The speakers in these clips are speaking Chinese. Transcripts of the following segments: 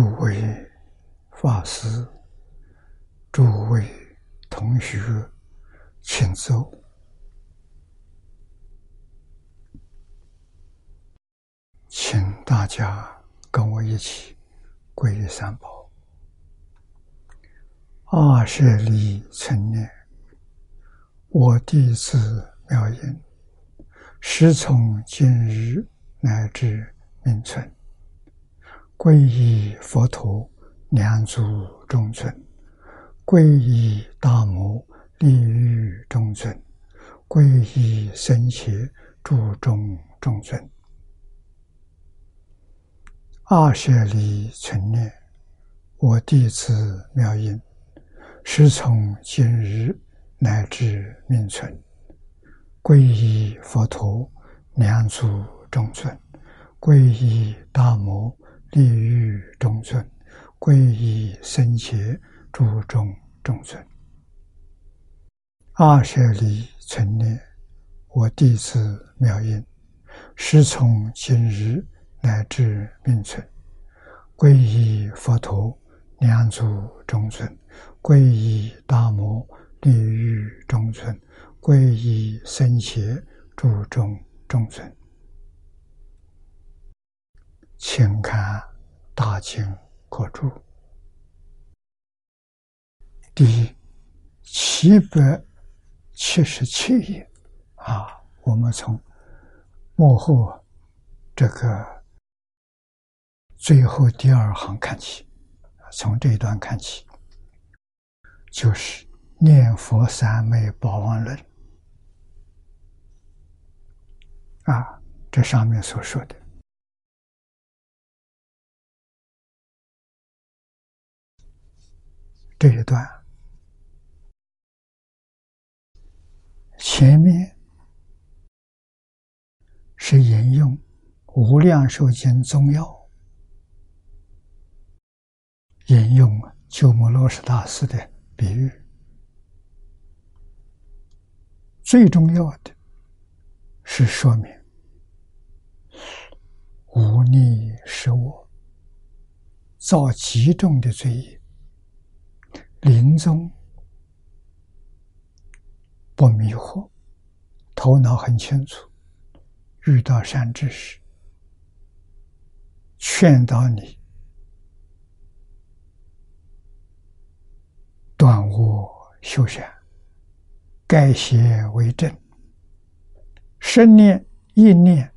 诸位法师、诸位同学，请坐，请大家跟我一起皈依三宝。二舍利成念，我弟子妙音，师从今日乃至明存。皈依佛陀，两足中尊；皈依大摩，利欲中尊；皈依僧伽，注中中尊。二舍利存念，我弟子妙音，师从今日乃至命存。皈依佛陀，两足中尊；皈依大摩。利欲中尊，皈依僧伽，诸中中尊。二舍利存念，我弟子妙音，师从今日乃至命存，皈依佛陀，两足中尊；皈依大摩，利欲中尊；皈依僧伽，诸中中尊。请看《大清国注》第七百七十七页啊，我们从幕后这个最后第二行看起，从这一段看起，就是念佛三昧宝王论啊，这上面所说的。这一段前面是引用《无量寿经》宗要，引用鸠摩罗什大师的比喻，最重要的是说明无逆是我造极重的罪业。临终不迷惑，头脑很清楚。遇到善知识，劝导你断恶修善，改邪为正，生念意念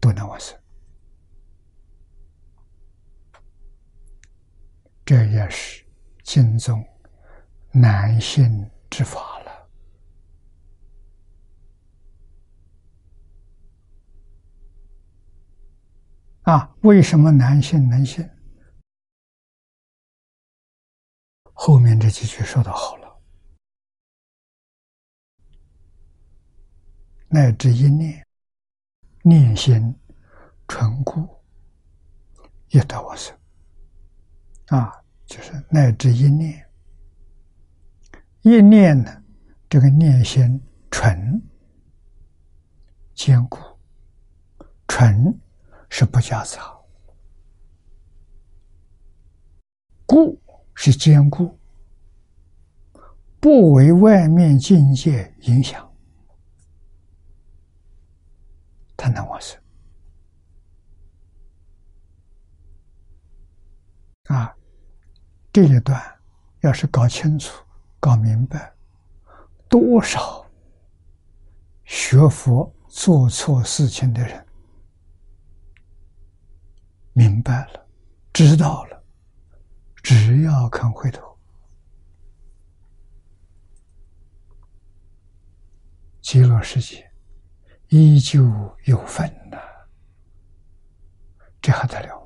都能往生。这也是经中。难信之法了啊！为什么难信能信？后面这几句说的好了，乃至一念念心纯故，也得我生啊！就是乃至一念。一念呢，这个念心纯坚固，纯是不加杂，固是坚固，不为外面境界影响，他能往生啊！这一段要是搞清楚。搞明白，多少学佛做错事情的人明白了，知道了，只要肯回头，极乐世界依旧有份呐，这还得了？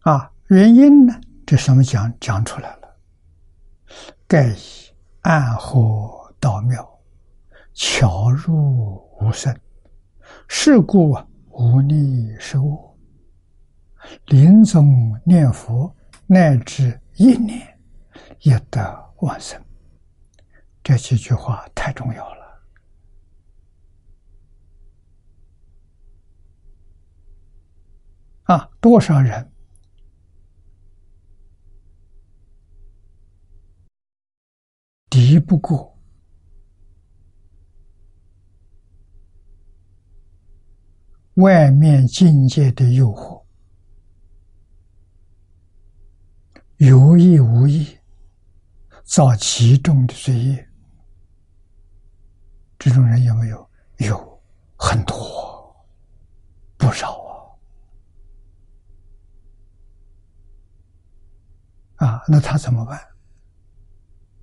啊，原因呢？这上面讲讲出来了。盖以暗合道妙，巧入无声，是故啊无逆是物。临终念佛，乃至一念，也得往生。这几句话太重要了啊！多少人敌不过外面境界的诱惑，有意无意造极重的罪业。这种人有没有？有很多，不少啊！啊，那他怎么办？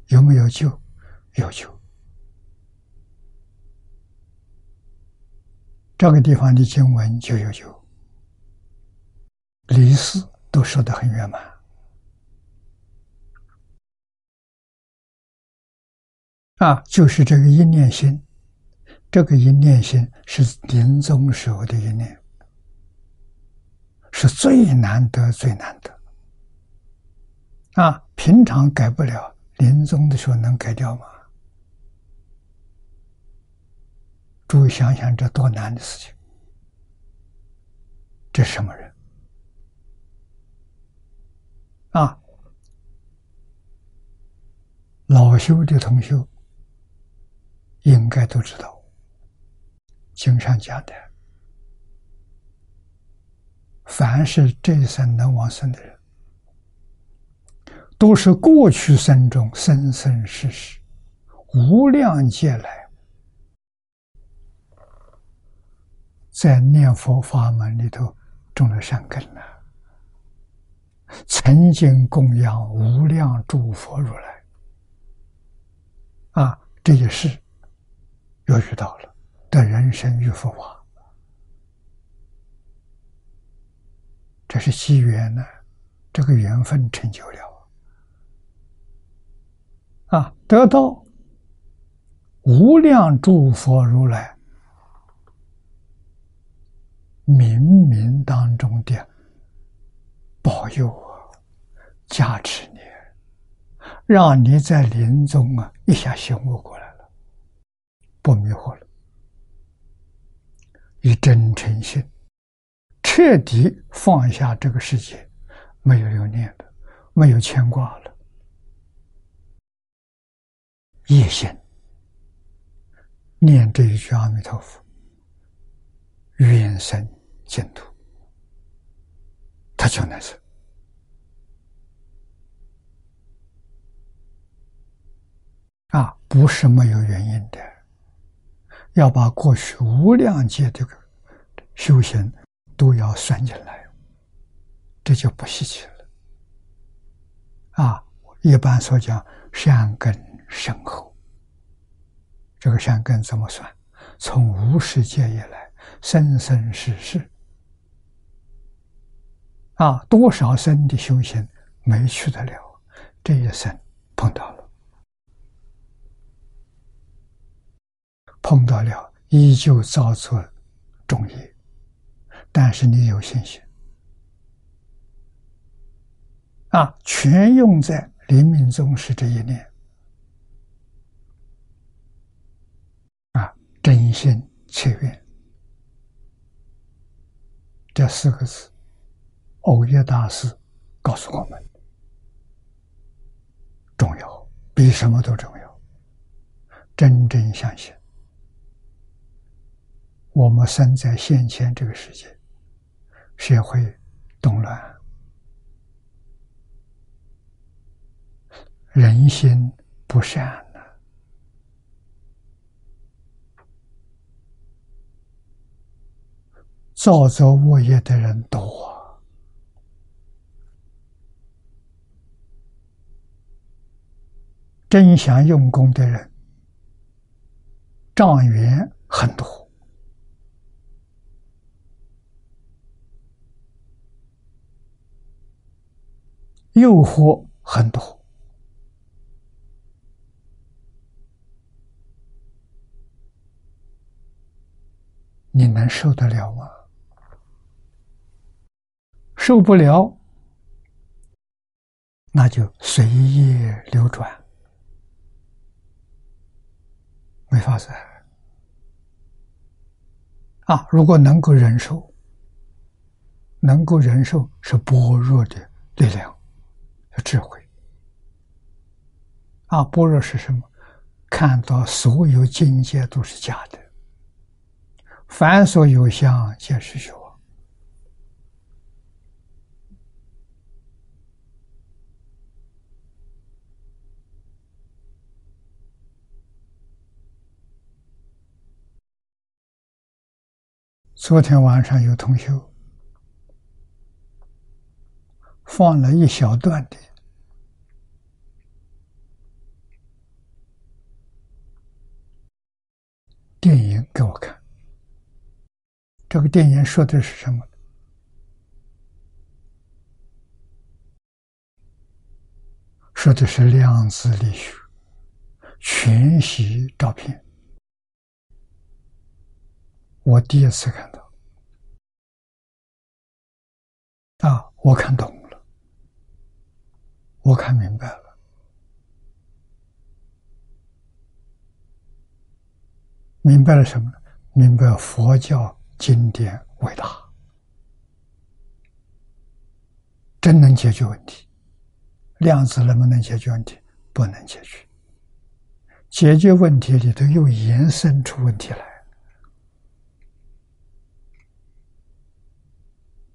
有没有救？有救。这个地方的经文就有救，离世都说得很圆满啊，就是这个一念心。这个一念心是临终时候的一念，是最难得、最难得。啊，平常改不了，临终的时候能改掉吗？诸位想想，这多难的事情！这什么人？啊，老修的同修应该都知道。经上讲的，凡是这一生能往生的人，都是过去生中生生世世无量劫来，在念佛法门里头种了善根了，曾经供养无量诸佛如来，啊，这些事又遇到了。的人生与佛法，这是机缘呢，这个缘分成就了，得到无量诸佛如来冥冥当中的保佑啊，加持你，让你在临终啊一下醒悟过来了，不迷惑了。以真诚心，彻底放下这个世界，没有留念的，没有牵挂了，一心念这一句阿弥陀佛，愿生净土，他就能生啊，不是没有原因的。要把过去无量劫这个修行都要算进来，这就不稀奇了。啊，一般所讲善根深厚，这个善根怎么算？从无始劫以来，生生世世，啊，多少生的修行没去得了，这一生碰到了。碰到了，依旧造作重业，但是你有信心啊，全用在临命终时这一念啊，真心切愿。这四个字，欧耶大师告诉我们，重要比什么都重要，真正相信。我们生在现前这个世界，社会动乱，人心不善呢，造作恶业的人多，真想用功的人，障缘很多。诱惑很多，你能受得了吗？受不了，那就随业流转，没法子啊！如果能够忍受，能够忍受是般若的力量，是智慧啊！般若是什么？看到所有境界都是假的，凡所有相，皆是虚妄。昨天晚上有同学放了一小段的电影给我看，这个电影说的是什么？说的是量子力学全息照片。我第一次看到，啊，我看懂了，我看明白了，明白了什么呢？明白佛教经典伟大，真能解决问题。量子能不能解决问题？不能解决。解决问题里头又延伸出问题来。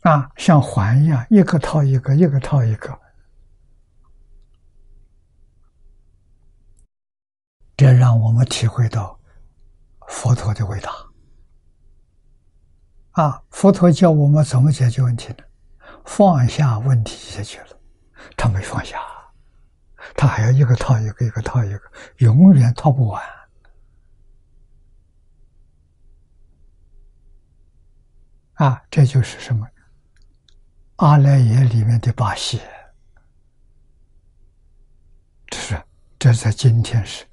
啊，像环一样，一个套一个，一个套一个，这让我们体会到佛陀的伟大。啊，佛陀教我们怎么解决问题呢？放下问题解决了，他没放下，他还要一个套一个，一个套一个，永远套不完。啊，这就是什么？阿赖耶里面的巴西，这是这在今天是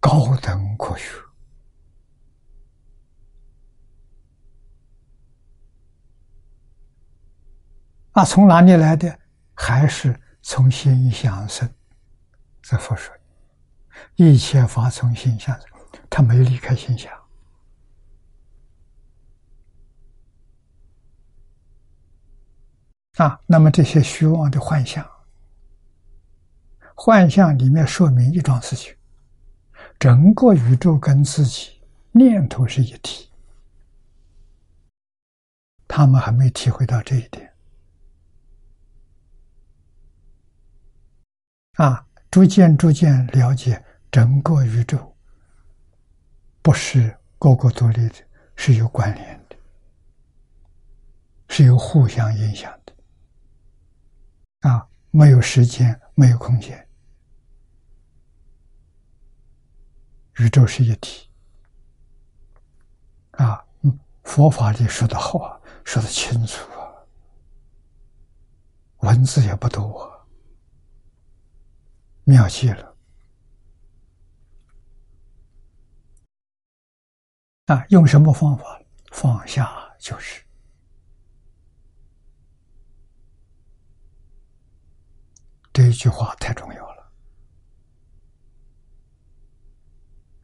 高等科学那！从哪里来的？还是从心想生？这佛说，一切法从心想生，他没离开心想。啊，那么这些虚妄的幻象，幻象里面说明一桩事情：整个宇宙跟自己念头是一体。他们还没体会到这一点。啊，逐渐逐渐了解整个宇宙不是个个独立的，是有关联的，是有互相影响。没有时间，没有空间，宇宙是一体。啊，佛法里说的好啊，说的清楚啊，文字也不多啊，妙极了。啊，用什么方法？放下就是。这一句话太重要了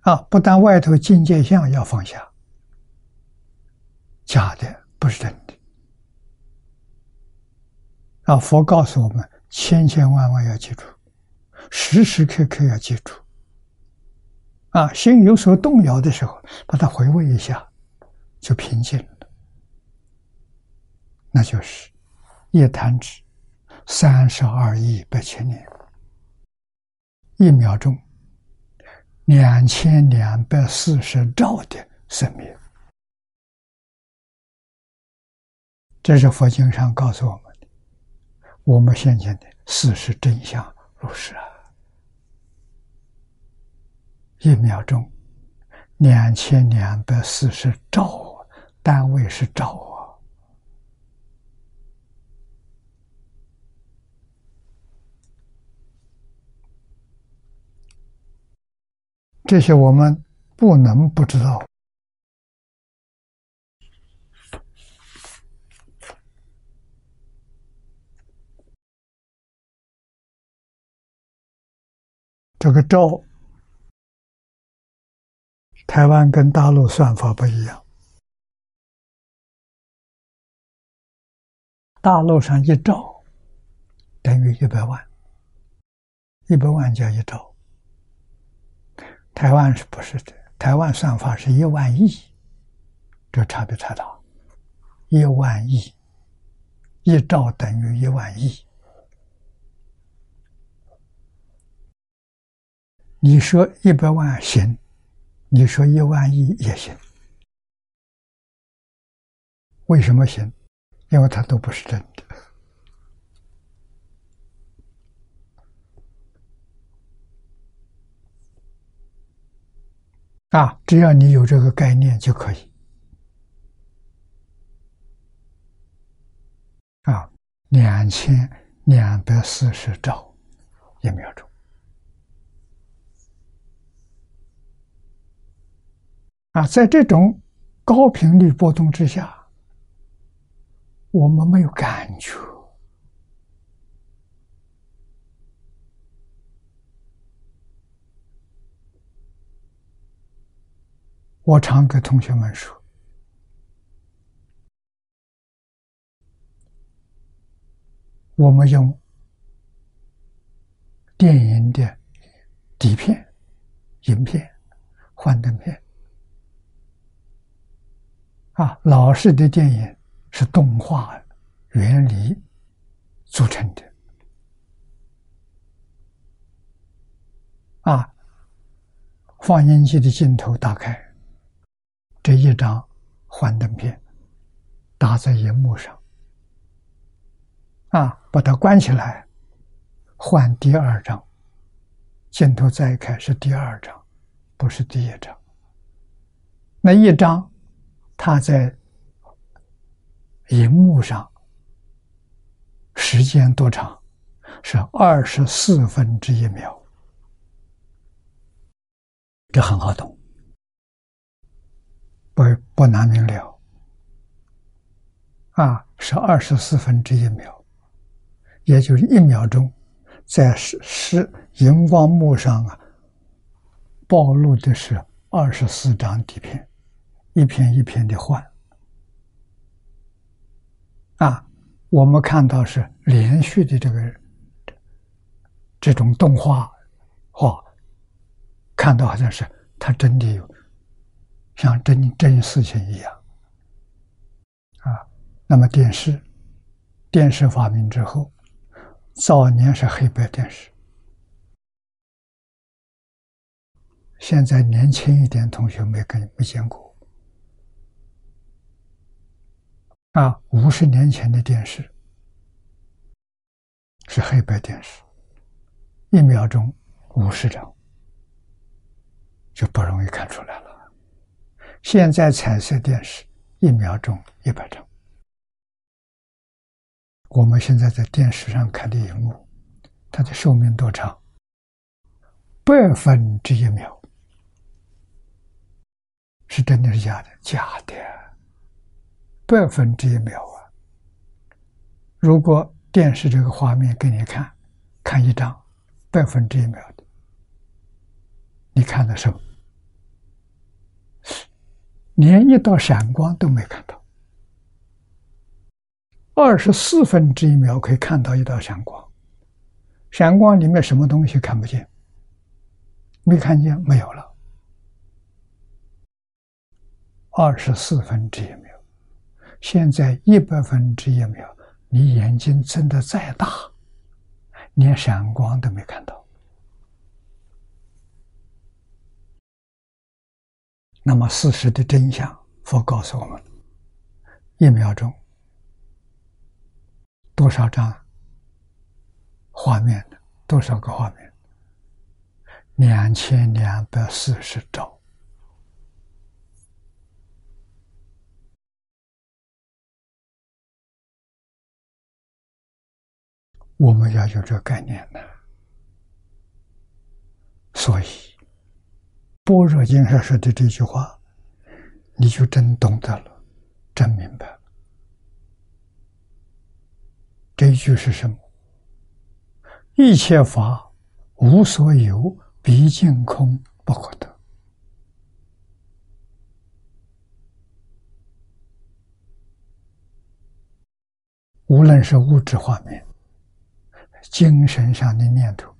啊！不但外头境界相要放下，假的不是真的啊！佛告诉我们，千千万万要记住，时时刻刻要记住啊！心有所动摇的时候，把它回味一下，就平静了。那就是夜弹指。三十二亿八千年，一秒钟，两千两百四十兆的生命，这是佛经上告诉我们的。我们现前的事实真相如是啊！一秒钟，两千两百四十兆，单位是兆。这些我们不能不知道。这个“兆”台湾跟大陆算法不一样，大陆上一兆等于一百万，一百万加一兆。台湾是不是的？台湾算法是一万亿，这差别太大，一万亿，一兆等于一万亿。你说一百万行，你说一万亿也行，为什么行？因为它都不是真的啊！只要你有这个概念就可以啊，两千两百四十兆一秒钟。啊，在这种高频率波动之下，我们没有感觉。我常给同学们说，我们用电影的底片、影片、幻灯片。啊，老式的电影是动画原理组成的。啊，放映机的镜头打开，这一张幻灯片打在荧幕上，啊，把它关起来，换第二张，镜头再开是第二张，不是第一张，那一张。它在荧幕上时间多长？是二十四分之一秒，这很好懂，不不难明了。啊，是二十四分之一秒，也就是一秒钟，在是是荧光幕上啊，暴露的是二十四张底片。一片一片的换，啊，我们看到是连续的这个这种动画画，看到好像是它真的有像真真事情一样，啊，那么电视，电视发明之后，早年是黑白电视，现在年轻一点同学没跟没见过。啊，五十年前的电视是黑白电视，一秒钟五十张，就不容易看出来了。现在彩色电视一秒钟一百张，我们现在在电视上看的荧幕，它的寿命多长？百分之一秒，是真的是假的？假的。百分之一秒啊！如果电视这个画面给你看，看一张百分之一秒的，你看的什么？连一道闪光都没看到。二十四分之一秒可以看到一道闪光，闪光里面什么东西看不见？没看见，没有了。二十四分之一秒。现在一百分之一秒，你眼睛睁得再大，连闪光都没看到。那么事实的真相，佛告诉我们：一秒钟多少张画面的，多少个画面？两千两百四十兆。我们要有这个概念呢，所以《般若经上说的这句话，你就真懂得了，真明白了。这一句是什么？一切法，无所有，毕竟空，不可得。无论是物质画面，精神上的念头，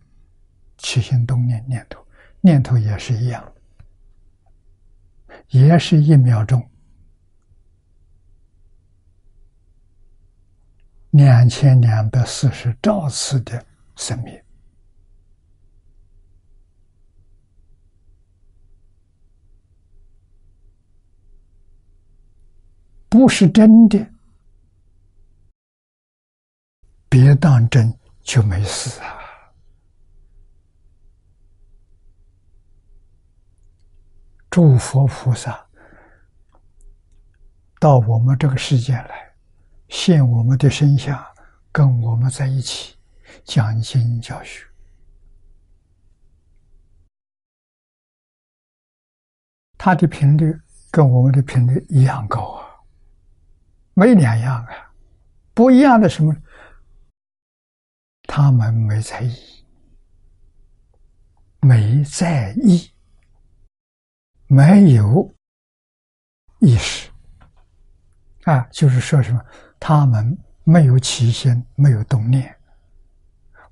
起心动念念头念头也是一样。也是一秒钟。两千两百四十兆次的生命，不是真的，别当真就没事啊！诸佛菩萨到我们这个世界来。现我们的身相，跟我们在一起讲经教学，他的频率跟我们的频率一样高啊，没两样啊，不一样的什么？他们没在意，没在意，没有意识啊，就是说什么？他们没有起心，没有动念，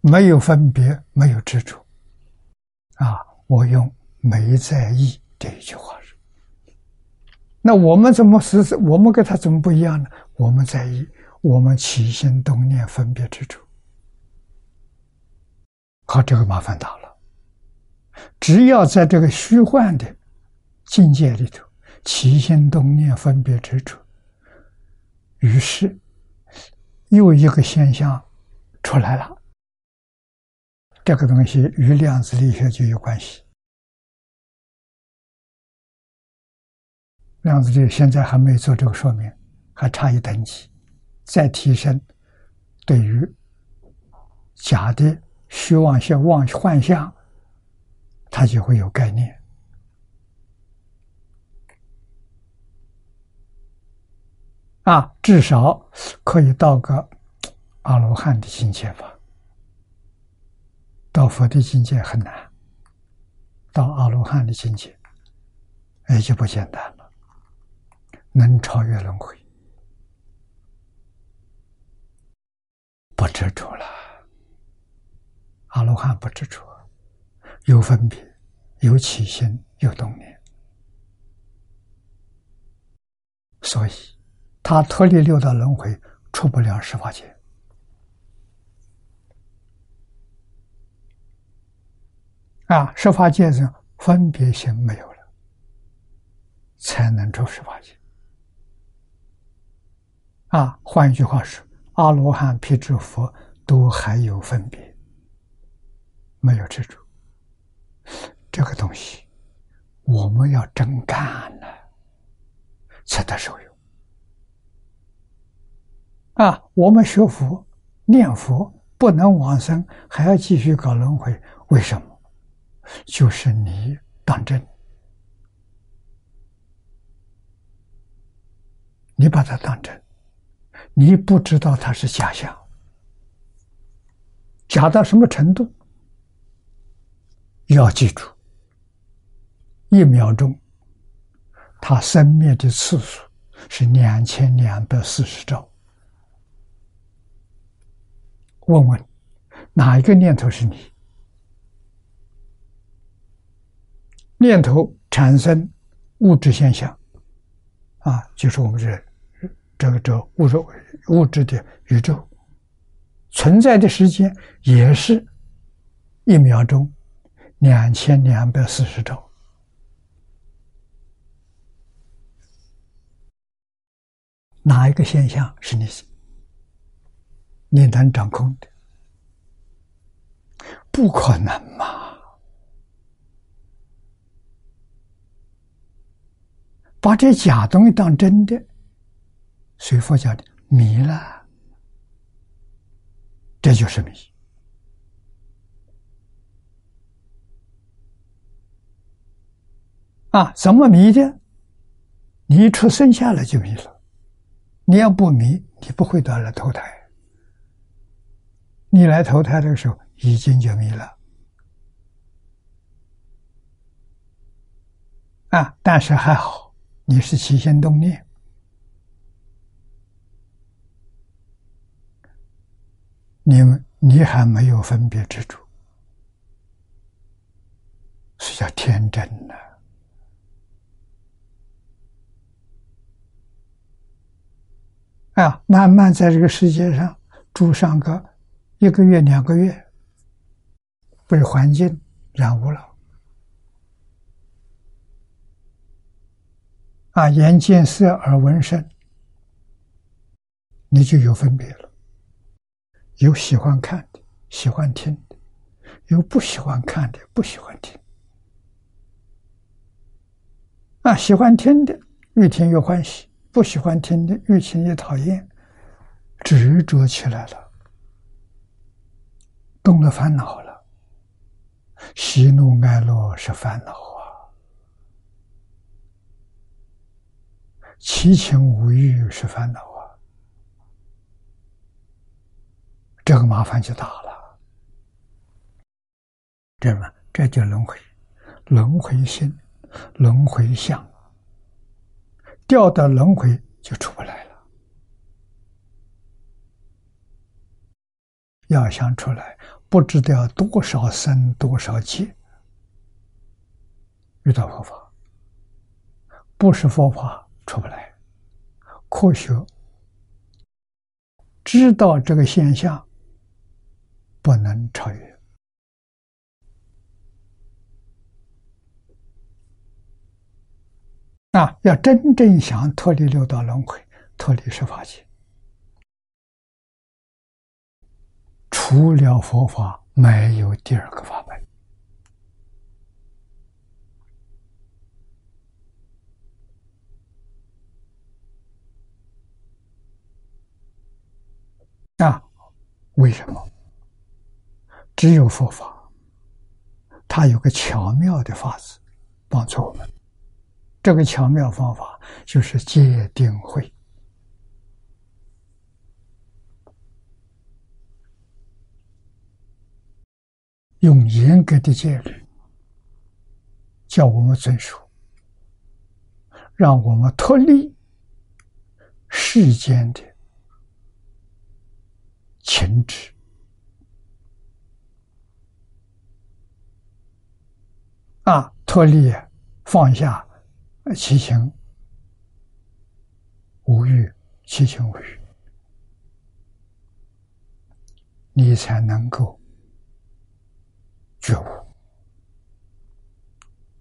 没有分别，没有执着。啊，我用“没在意”这一句话说。那我们怎么是？我们跟他怎么不一样呢？我们在意，我们起心动念，分别执着。好，这个麻烦大了。只要在这个虚幻的境界里头，起心动念，分别执着，于是。又一个现象出来了，这个东西与量子力学就有关系。量子力学现在还没做这个说明，还差一等级，再提升，对于假的虚妄相、妄幻象，它就会有概念。啊，至少可以到个阿罗汉的境界吧。到佛的境界很难，到阿罗汉的境界，也就不简单了。能超越轮回，不执着了。阿罗汉不执着，有分别，有起心，有动念，所以。他脱离六道轮回，出不了十法界。啊，十法界上分别心没有了，才能出十法界。啊，换一句话说，阿罗汉、辟支佛都还有分别，没有执着。这个东西，我们要真干了，才得受用。啊，我们学佛、念佛不能往生，还要继续搞轮回，为什么？就是你当真，你把它当真，你不知道它是假象，假到什么程度？要记住，一秒钟，它生灭的次数是两千两百四十兆。问问，哪一个念头是你？念头产生物质现象，啊，就是我们这这个这物质物质的宇宙存在的时间也是一秒钟两千两百四十兆。哪一个现象是你？你能掌控的，不可能嘛？把这假东西当真的，随佛教的迷了，这就是迷啊！怎么迷的？你一出生下来就迷了，你要不迷，你不会到了投胎。你来投胎的时候已经就迷了啊！但是还好，你是起心动念你们你还没有分别执着，是叫天真呢。啊，慢慢在这个世界上住上个一个月、两个月，被环境染污了。啊，眼见色，耳闻声，你就有分别了。有喜欢看的，喜欢听的；有不喜欢看的，不喜欢听。啊，喜欢听的越听越欢喜。不喜欢听的，越听越讨厌，执着起来了，动了烦恼了。喜怒哀乐是烦恼啊，七情五欲是烦恼啊，这个麻烦就大了。这什么？这叫轮回，轮回心，轮回相。掉到轮回就出不来了。要想出来，不知道多少生多少劫。遇到佛法，不是佛法出不来。科学知道这个现象不能超越。啊，要真正想脱离六道轮回，脱离十法界，除了佛法，没有第二个法门。啊，为什么？只有佛法，它有个巧妙的法子，帮助我们。这个巧妙方法就是戒定慧，用严格的戒律叫我们遵守，让我们脱离世间的情执啊，脱离放下。七情无欲，七情无欲，你才能够觉悟。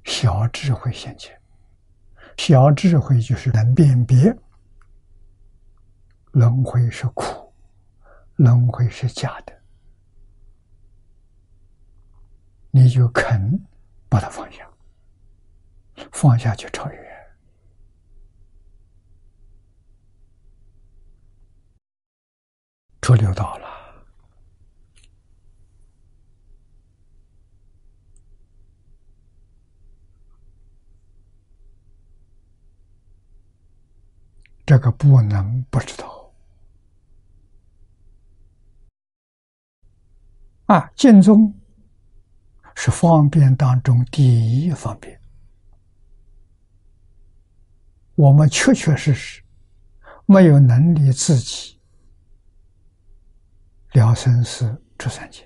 小智慧现前，小智慧就是能辨别轮回是苦，轮回是假的，你就肯把它放下。放下就超越，出六道了。这个不能不知道啊！净宗是方便当中第一方便。我们确确实实没有能力自己了生死出三界，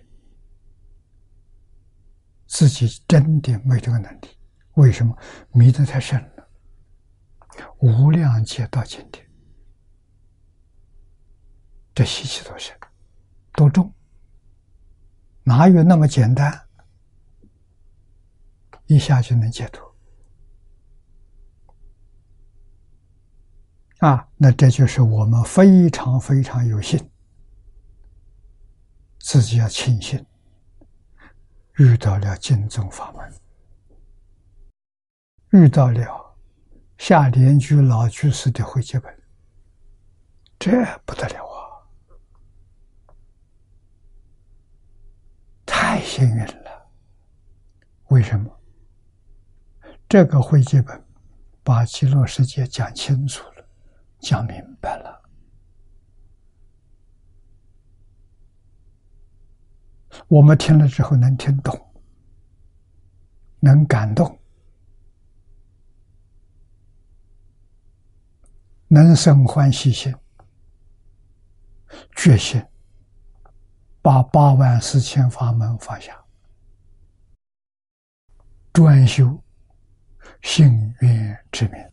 自己真的没这个能力。为什么迷得太深了？无量劫到今天，这习气多深多重？哪有那么简单一下就能解脱？啊，那这就是我们非常非常有幸，自己要庆幸遇到了净宗法门，遇到了下莲居老居士的会集本，这不得了啊！太幸运了。为什么？这个会集本把极乐世界讲清楚了。讲明白了，我们听了之后能听懂，能感动，能生欢喜心、决心，把八万四千法门放下，专修幸愿之名，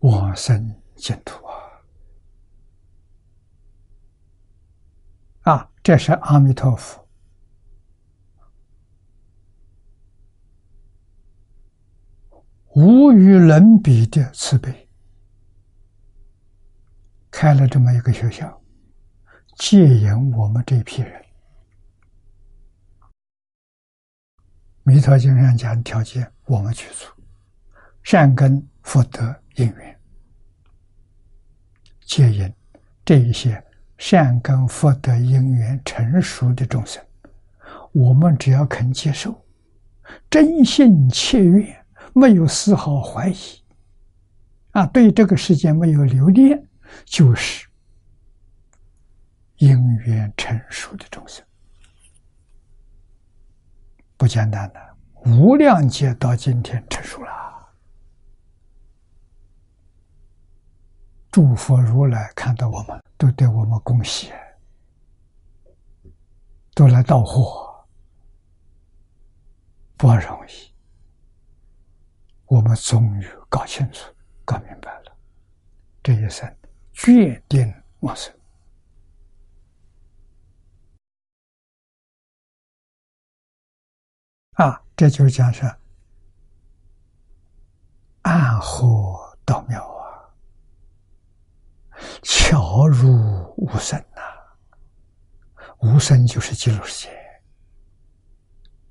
往生净土啊！啊，这是阿弥陀佛无与伦比的慈悲。开了这么一个学校，戒引我们这批人。弥陀经上讲条件，我们去做善根福德因缘，戒引这一些善根福德因缘成熟的众生，我们只要肯接受，真心切愿，没有丝毫怀疑，啊，对这个世界没有留恋。就是因缘成熟的众生，不简单的无量劫到今天成熟了。诸佛如来看到我们，都对我们恭喜，都来道货，不容易。我们终于搞清楚、搞明白了，这一生。决定往生啊！这就是讲是暗合道妙啊，巧如无声呐。无声就是极乐世界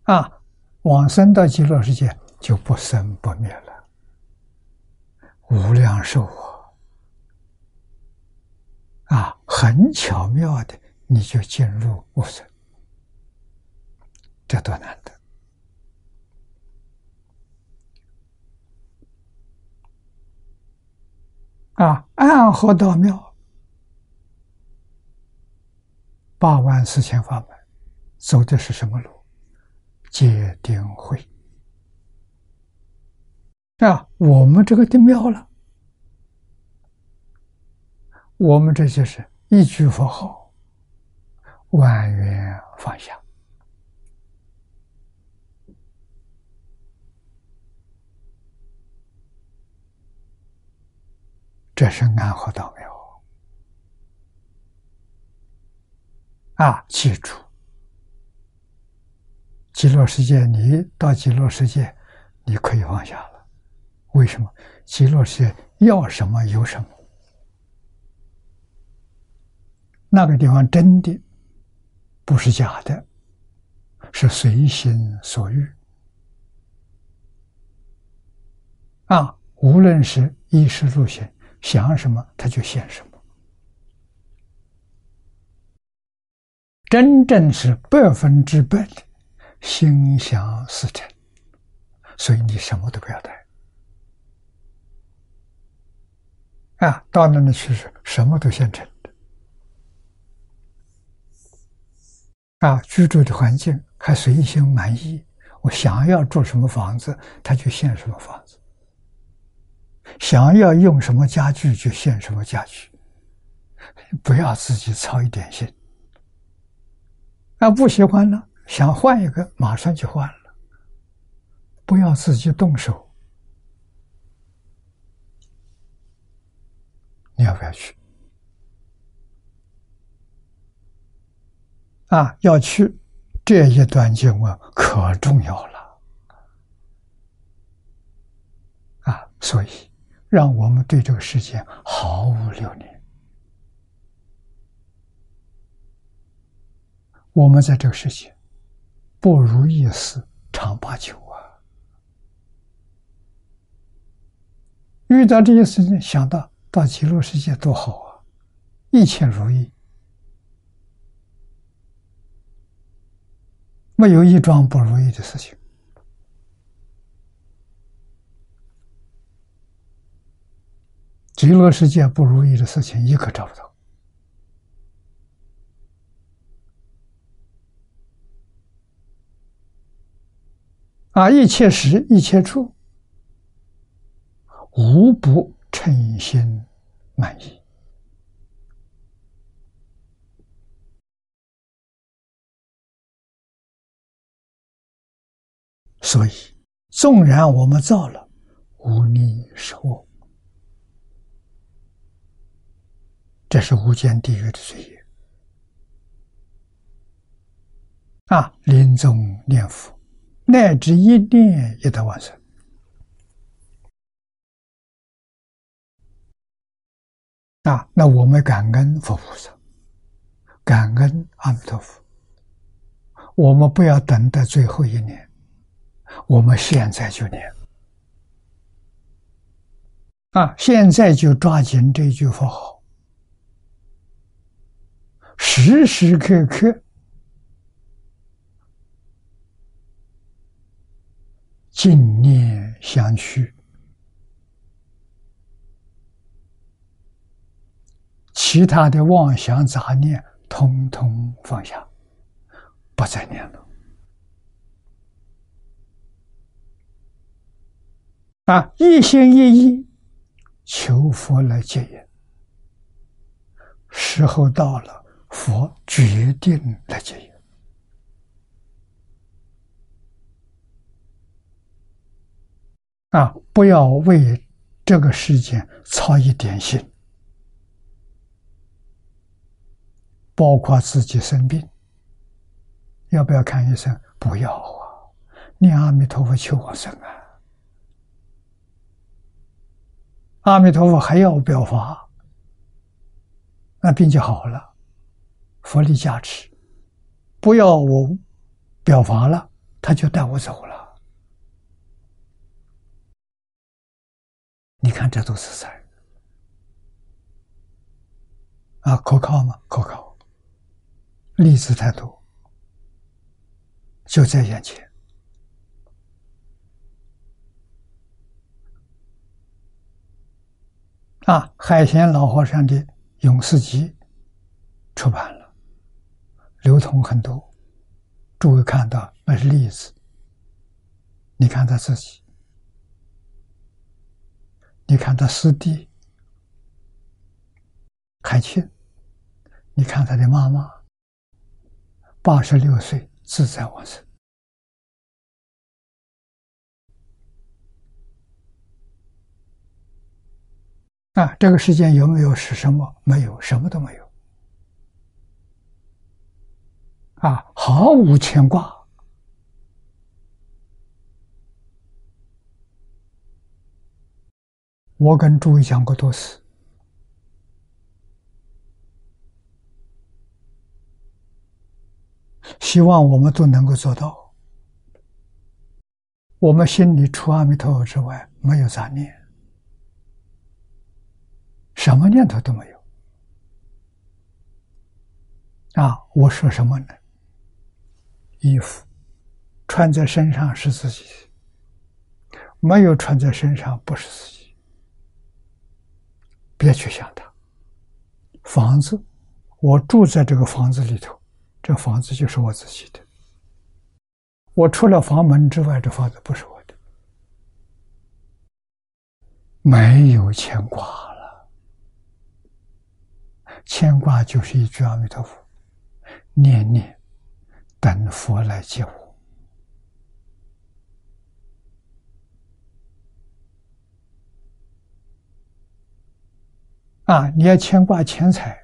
啊，往生到极乐世界就不生不灭了，无量寿啊！啊，很巧妙的，你就进入无生，这多难得！啊，暗合道妙，八万四千法门，走的是什么路？戒定慧。啊，我们这个定妙了。我们这就是一句佛号，万缘放下，这是安和道妙啊！记住，极乐世界，你到极乐世界，你可以放下了。为什么？极乐世界要什么有什么。那个地方真的不是假的，是随心所欲啊！无论是衣食住行，想什么他就现什么，真正是百分之百的心想事成，所以你什么都不要带啊！到那里去是什么都现成的。啊，居住的环境还随心满意，我想要住什么房子，他就现什么房子；想要用什么家具就现什么家具，不要自己操一点心。啊，不喜欢了，想换一个，马上就换了，不要自己动手。你要不要去？啊，要去这一段经文可重要了啊！所以，让我们对这个世界毫无留恋。我们在这个世界不如意事常八九啊！遇到这些事情，想到到极乐世界多好啊，一切如意。没有一桩不如意的事情，极乐世界不如意的事情一个找不到。啊，一切时一切处，无不称心满意。所以，纵然我们造了无逆受恶，这是无间地狱的罪业。啊，临终念佛，乃至一念也得往生。啊！那我们感恩佛菩萨，感恩阿弥陀佛，我们不要等到最后一年。我们现在就念啊！现在就抓紧这句佛号，时时刻刻静念相续，其他的妄想杂念通通放下，不再念了。啊！一心一意求佛来接引，时候到了，佛决定来接引。啊！不要为这个事件操一点心，包括自己生病，要不要看医生？不要啊！念阿弥陀佛求往生啊！阿弥陀佛还要我表法，那病就好了。佛力加持，不要我表法了，他就带我走了。你看，这都是在啊，可靠吗？可靠，例子太多，就在眼前。啊，海贤老和尚的《永世集》出版了，流通很多。诸位看到那是例子，你看他自己，你看他师弟海清，你看他的妈妈，八十六岁自在往生。啊，这个世间有没有是什么？没有，什么都没有。啊，毫无牵挂。我跟诸位讲过多次，希望我们都能够做到。我们心里除阿弥陀佛之外，没有杂念。什么念头都没有啊！我说什么呢？衣服穿在身上是自己，没有穿在身上不是自己。别去想它。房子，我住在这个房子里头，这房子就是我自己的。我除了房门之外，这房子不是我的，没有牵挂了。牵挂就是一句阿弥陀佛，念念等佛来接我。啊，你要牵挂钱财，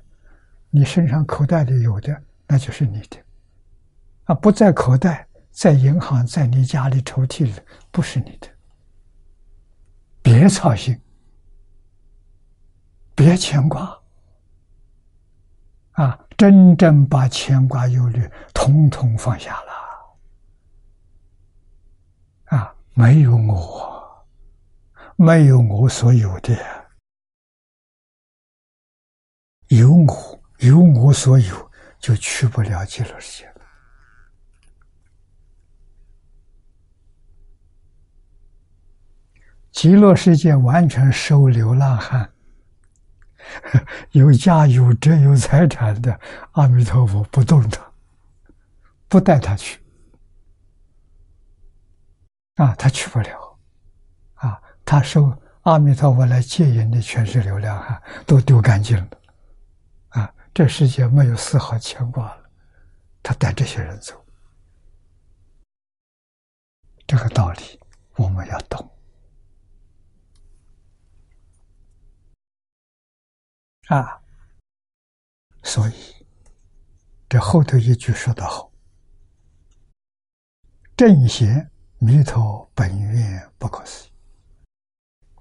你身上口袋里有的，那就是你的；啊，不在口袋，在银行，在你家里抽屉里，不是你的。别操心，别牵挂。啊，真正把牵挂忧虑统统放下了。啊，没有我，没有我所有的，有我有我所有，就去不了极乐世界了。极乐世界完全收流浪汉。有家有职有财产的阿弥陀佛不动他，不带他去啊，他去不了啊，他收阿弥陀佛来接引的全是流浪汉，都丢干净了，这世界没有丝毫牵挂了，他带这些人走这个道理我们要懂啊。所以这后头一句说得好：“正贤弥陀本愿不可思议，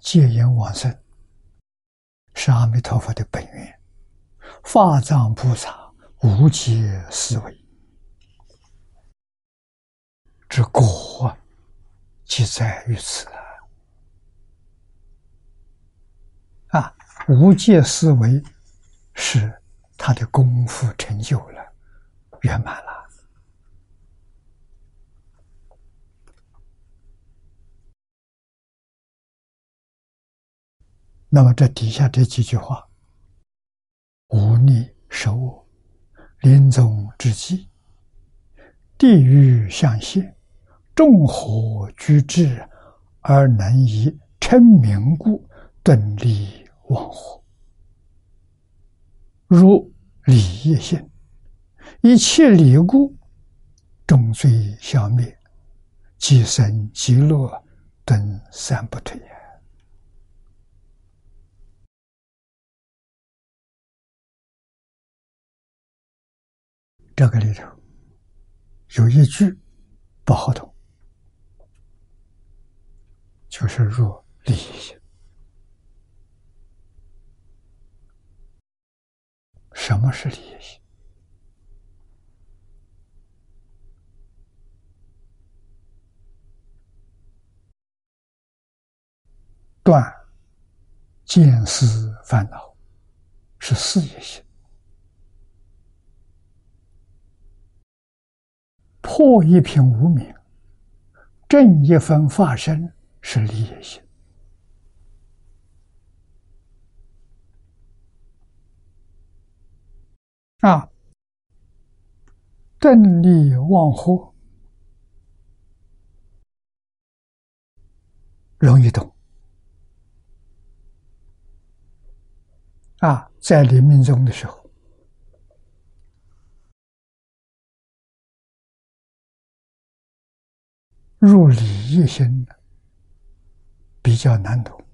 戒言往生是阿弥陀佛的本愿，法藏菩萨无界思维。”之果，即在于此啊！无界思维是他的功夫成就了，圆满了。那么这底下这几句话：无逆守恶，临终之际，地狱相现。众火居至，而能以称名故，顿离忘火。如理业性，一切理故，众罪消灭，即生极乐，顿三不退。这个里头有一句不好懂。就是入利益心。什么是利益心？断见思烦恼是事业心，破一品无名，正一分法身。是利益心啊，正利忘惑，容易懂啊，在临命中的时候，入理一心。比较难懂，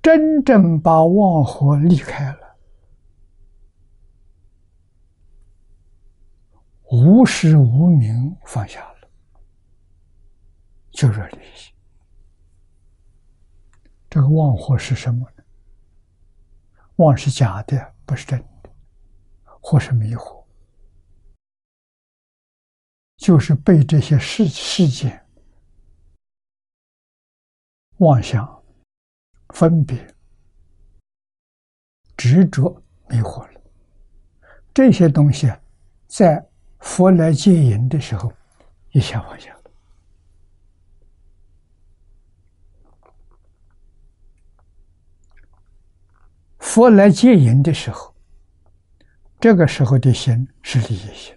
真正把妄火离开了，无时无名放下了，就是理性。这个妄火是什么呢？妄是假的，不是真的，或是迷惑，就是被这些事事件。妄想、分别、执着迷惑了，这些东西在佛来接引的时候，一下放下。佛来接引的时候，这个时候的心是利益心。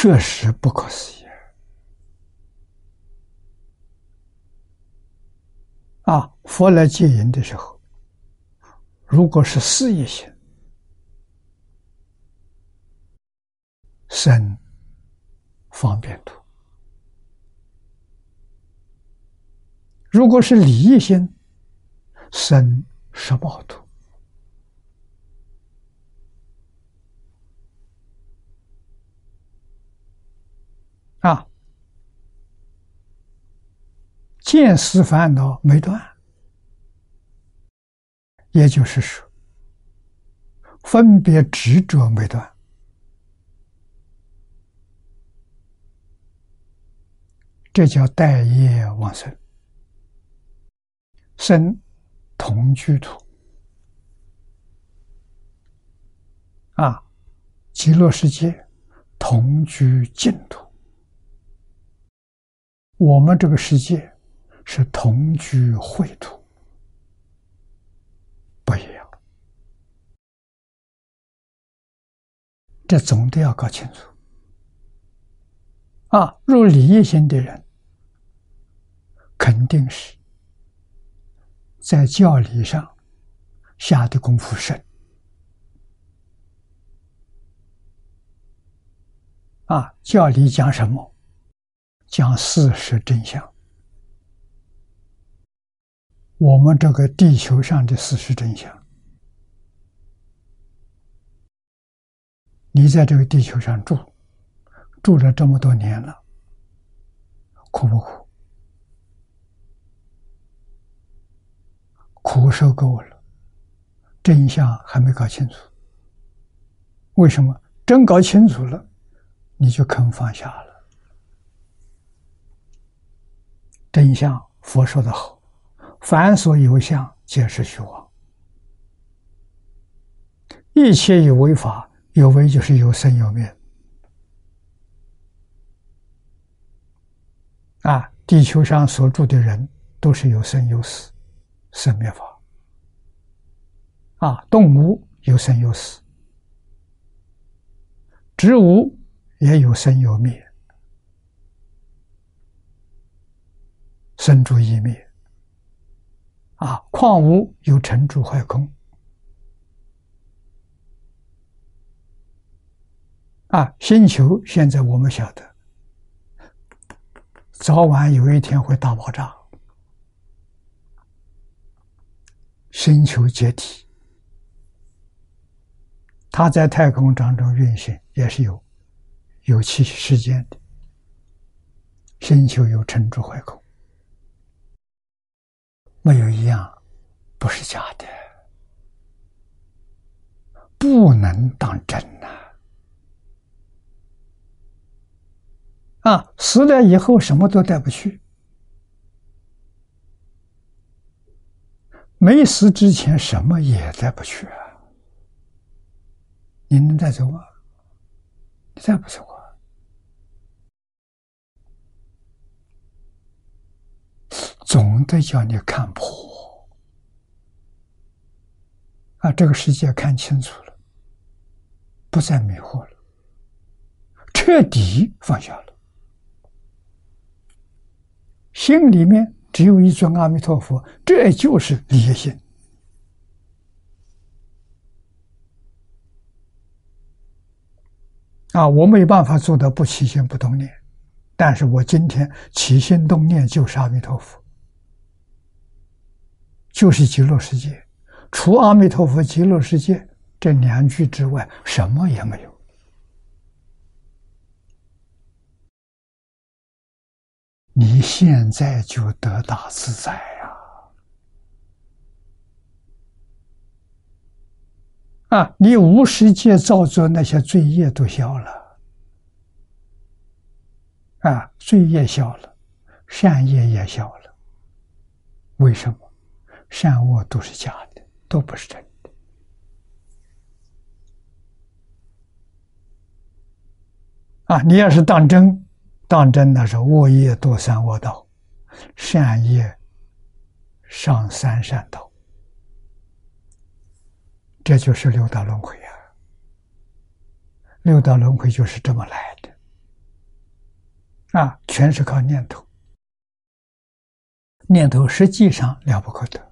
确实不可思议啊！佛来接引的时候，如果是事业心，生方便图；如果是利益心，生十报图。啊，见思烦恼没断，也就是说，分别执着没断，这叫待业往生，生同居土。啊，极乐世界同居净土。我们这个世界是同居秽土，不一样。这总得要搞清楚。啊，入理业心的人，肯定是在教理上下的功夫深，啊，教理讲什么？讲事实真相。我们这个地球上的事实真相。你在这个地球上住，住了这么多年了，苦不苦？苦受够了，真相还没搞清楚。为什么？真搞清楚了。你就肯放下了。真相，佛说的好：“凡所有相，皆是虚妄。一切有为法，有为就是有生有灭。啊，地球上所住的人都是有生有死，生灭法。啊，动物有生有死，植物。”也有生有灭，生住异灭，啊，矿物有成住坏空，啊，星球现在我们晓得，早晚有一天会大爆炸，星球解体，它在太空当中运行也是有。有其时间的。星球有成住坏空，没有一样不是假的，不能当真呐！啊，死了以后什么都带不去，没死之前什么也带不去啊！你能带走吗？你带不走啊！总得叫你看破啊！这个世界看清楚了，不再迷惑了，彻底放下了，心里面只有一尊阿弥陀佛，这就是理业心啊！我没办法做到不起心不动念，但是我今天起心动念就是阿弥陀佛。就是极乐世界，除阿弥陀佛极乐世界这两句之外，什么也没有。你现在就得大自在呀！啊，你无世界造作那些罪业都消了，啊，罪业消了，善业也消了，为什么？善恶都是假的，都不是真的。啊，你要是当真，当真那是恶业堕三恶道，善业上三善道，这就是六道轮回啊。六道轮回就是这么来的，啊，全是靠念头，念头实际上了不可得。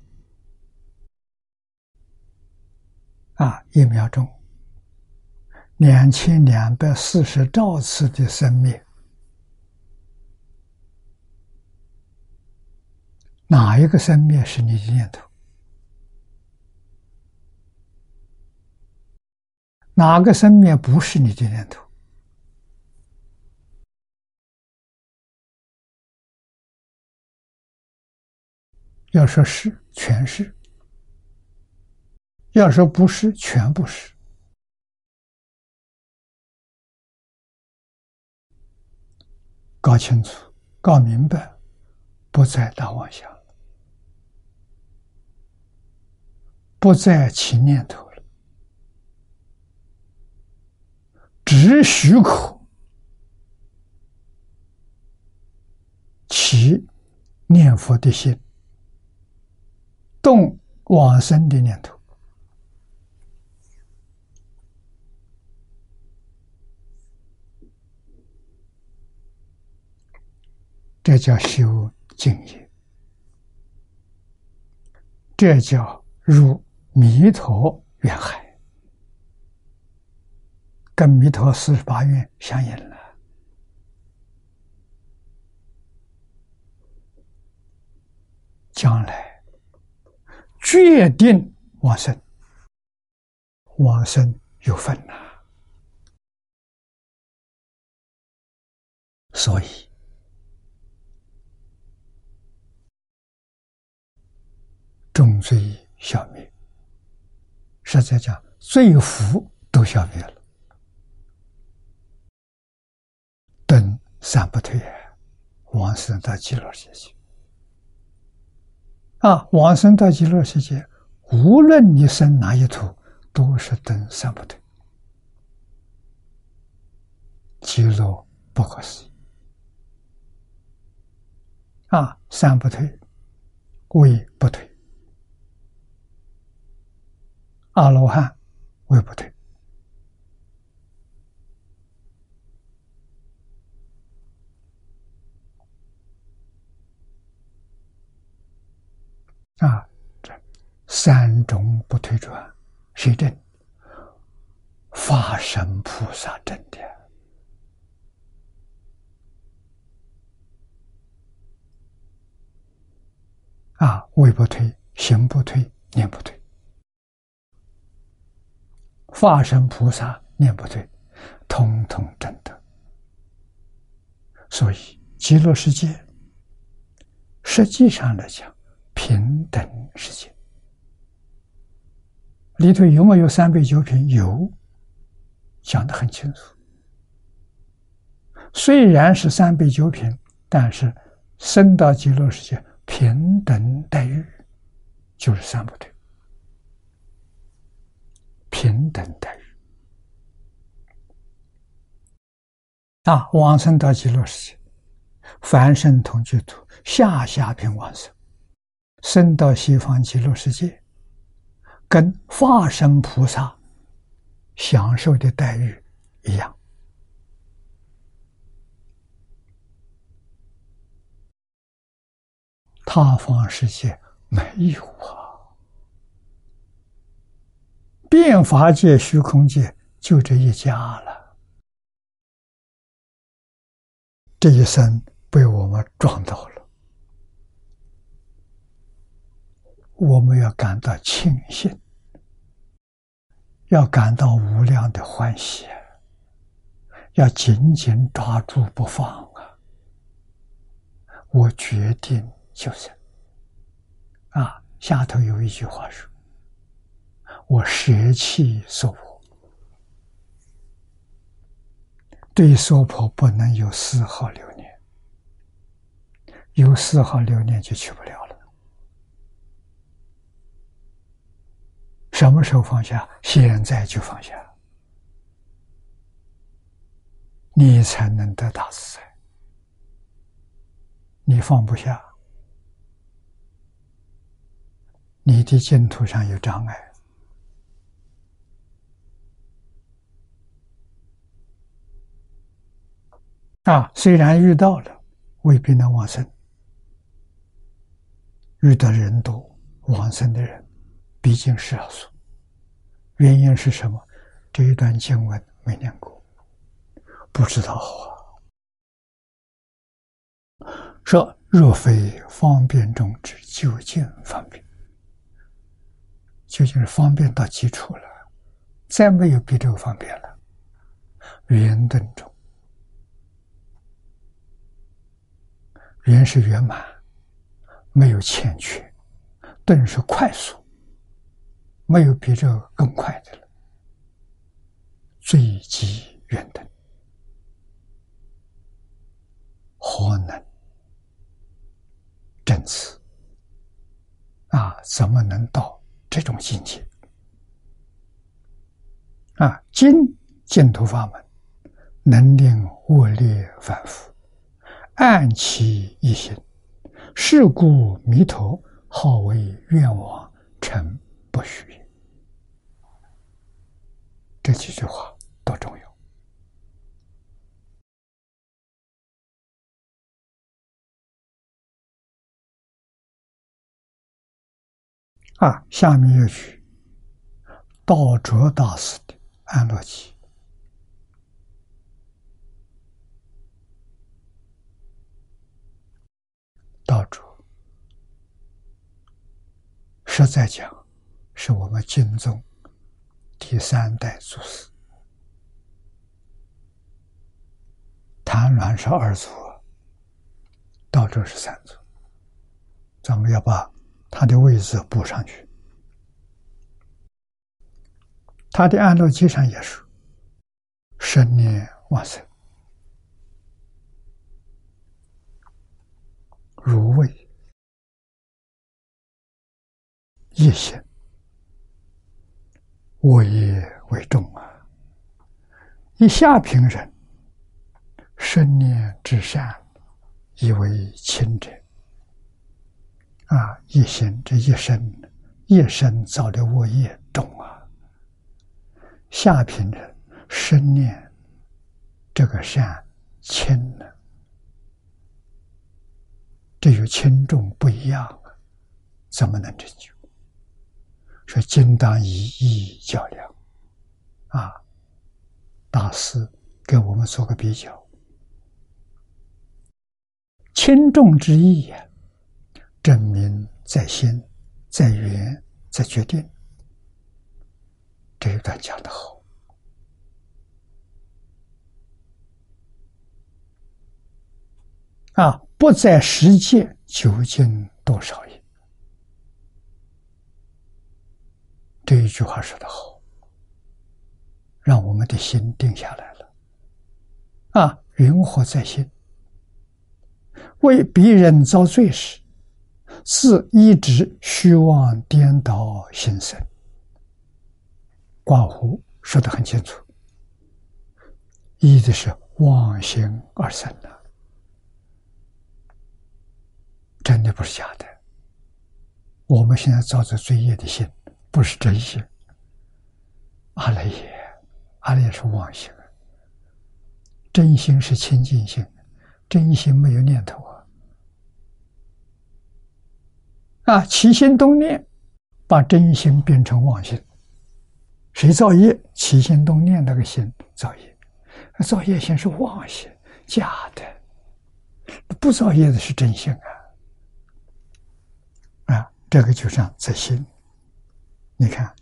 啊，一秒钟，两千两百四十兆次的生灭，哪一个生灭是你的念头？哪个生灭不是你的念头？要说是，全是。要说不是，全部是。搞清楚，搞明白，不再大妄想了，不再起念头了，只许可起念佛的心，动往生的念头。这叫修静业，这叫入弥陀愿海，跟弥陀四十八愿相应了，将来决定往生，往生有分呐，所以。重罪消灭，实在讲，罪福都消灭了，等三不退，往生到极乐世界。啊，往生到极乐世界，无论你生哪一土，都是等三不退，极乐不可思议。啊，三不退，位不退；阿罗汉为不退。啊，这三种不退转，谁证？法身菩萨证的。啊，位不退，行不退，念不退，化身菩萨念不对，通通真的。所以极乐世界实际上来讲，平等世界里头有没有三杯九品？有，讲的很清楚。虽然是三杯九品，但是升到极乐世界。平等待遇就是三不对，平等待遇啊！往生到极乐世界，凡圣同居土，下下品往生，生到西方极乐世界，跟化身菩萨享受的待遇一样。他方世界没有啊，变法界、虚空界就这一家了。这一生被我们撞到了，我们要感到庆幸，要感到无量的欢喜，要紧紧抓住不放啊！我决定。就是，啊，下头有一句话说：“我舍弃娑婆，对娑婆不能有丝毫留念，有丝毫留念就去不了了。什么时候放下？现在就放下，你才能得大自在。你放不下。”你的净土上有障碍啊！虽然遇到了，未必能往生。遇到人多，往生的人毕竟是少数。原因是什么？这一段经文没念过，不知道啊。说若非方便中之究竟方便。究竟是方便到极处了，再没有比这个方便了。圆顿中，圆是圆满，没有欠缺，顿是快速，没有比这更快的了。最极圆顿，何能证此？啊，怎么能到？这种境界啊，今净土法门能令恶劣反复，暗其一心，是故弥陀号为愿望成不虚。这几句话多重要啊！下面一句，道卓大师的《安乐集》，道主实在讲，是我们经宗第三代祖师。谭鸾是二祖，道主是三祖。咱们要把他的位置补上去。他的安乐经上也说：“生念往生，如为一心，我业为重啊！以下平人。”生念至善，以为亲者。啊！一心这一生，一生造的恶业重啊。下品人生念这个善轻，这与轻重不一样，怎么能成就？说应当以义较量啊！大师给我们做个比较。轻重之意呀，证明在心，在缘，在决定。这一段讲的好啊！不在实践，究竟多少也？这一句话说的好，让我们的心定下来了。啊，云何在心？为别人遭罪时，是一直虚妄颠倒心生。寡胡说的很清楚，意的是妄心而生的，真的不是假的。我们现在造着罪业的心，不是真心。阿赖耶，阿赖耶是妄心，真心是清净心。真心没有念头啊！啊，起心动念，把真心变成妄心。谁造业？起心动念那个心造业，造业心是妄心，假的。不造业的是真心啊！这个就像在心。你看，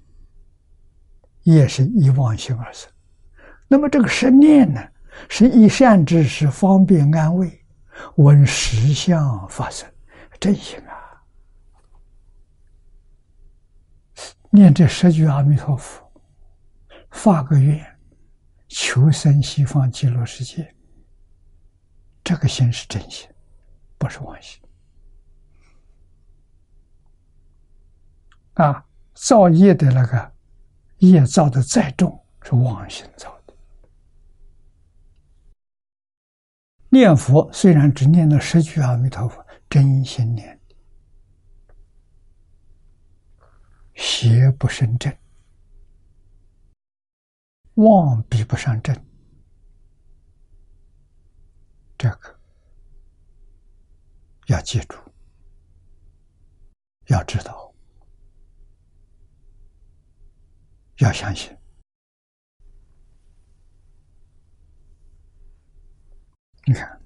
业是以妄心而生，那么这个生念呢？是以善知识方便安慰，闻实相发生，真心啊！念这十句阿弥陀佛，发个愿，求生西方极乐世界。这个心是真心，不是妄心。啊，造业的那个业造的再重，是妄心造的。念佛虽然只念了十句阿弥陀佛，真心念，邪不胜正，妄比不上正，这个要记住，要知道，要相信。你看，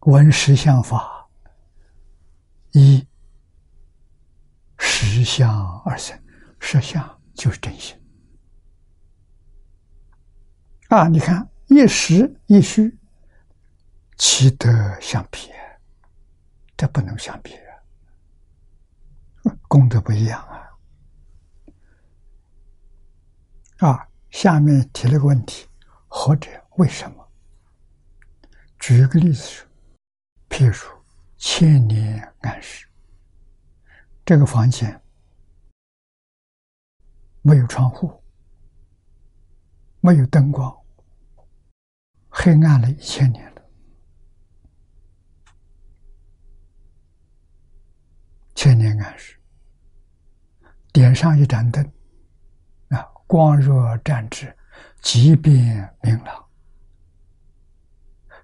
闻实相法，一实相而生，实相就是真心啊！你看，一实一虚，其德相比，这不能相比，功德不一样啊。啊，下面提了个问题，或者为什么？举个例子说，譬如千年暗示，这个房间没有窗户，没有灯光，黑暗了一千年了，千年暗示，点上一盏灯。啊光若战之，即便明朗，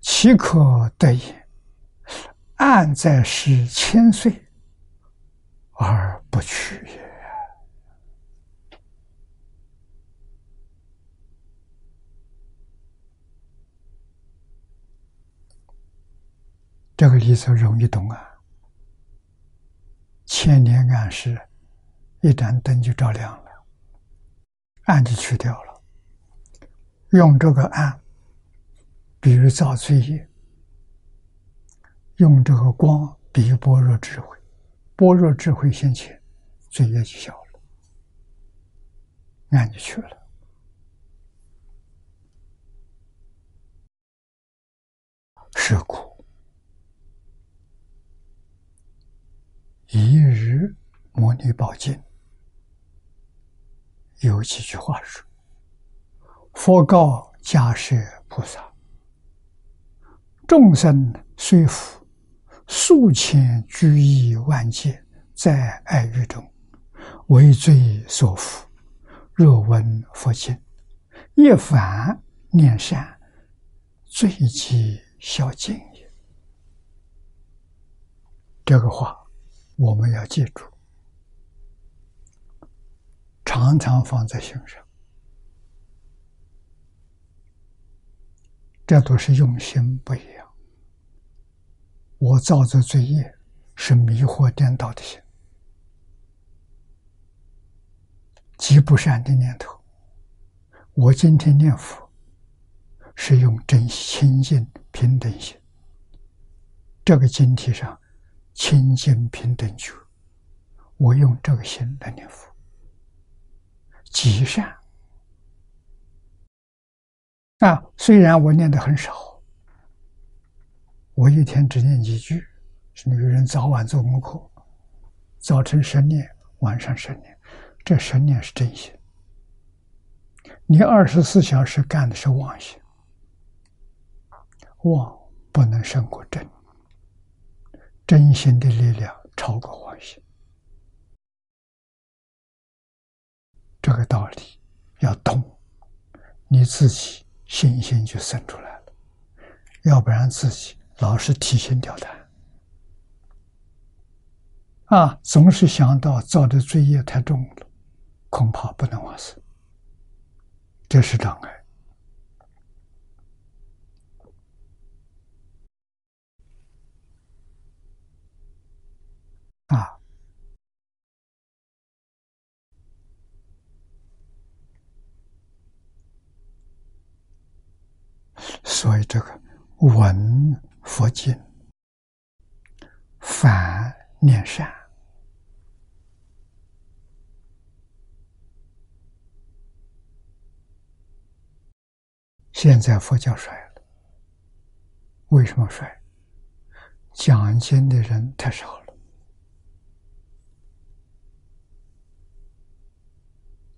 岂可得也？暗在是千岁而不去也。这个例子容易懂啊。千年暗示，一盏灯就照亮了，暗就去掉了。用这个暗，比如造罪业；用这个光，比喻般若智慧。般若智慧现前，罪业就小了，暗就去了。是故，一日摩尼宝经有几句话说：“佛告迦舍菩萨，众生虽复数千居亿万劫，在爱欲中，为罪所缚。若闻佛经，一凡念善，罪即。”孝敬也，这个话我们要记住，常常放在心上。这都是用心不一样。我造作罪业是迷惑颠倒的心，极不善的念头。我今天念佛。是用真清净平等心，这个经题上清净平等觉，我用这个心来念佛，极善啊！虽然我念的很少，我一天只念几句。是女人早晚做功课，早晨十念，晚上十念，这十念是真心。你二十四小时干的是妄心。妄不能胜过真，真心的力量超过妄心，这个道理要懂，你自己信心就生出来了。要不然自己老是提心吊胆，啊，总是想到造的罪业太重了，恐怕不能往生，这是障碍。啊，所以这个闻佛经，反念善，现在佛教衰了，为什么衰？讲经的人太少了。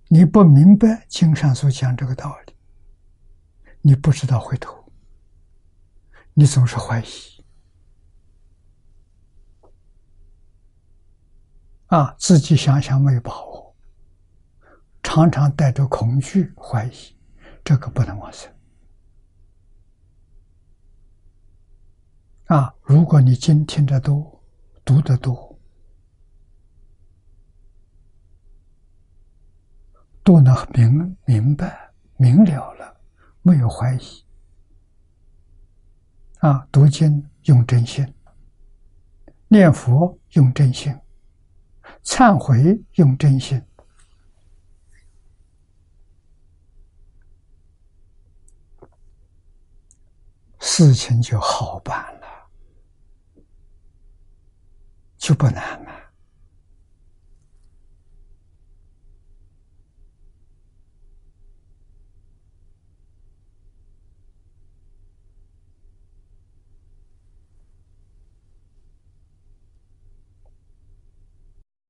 你不明白经上所讲这个道理，你不知道回头，你总是怀疑，啊，自己想想没有把握，常常带着恐惧怀疑，这个不能往生。啊，如果你经听得多，读得多。都能明明白明了了，没有怀疑啊！读经用真心，念佛用真心，忏悔用真心，事情就好办了，就不难了。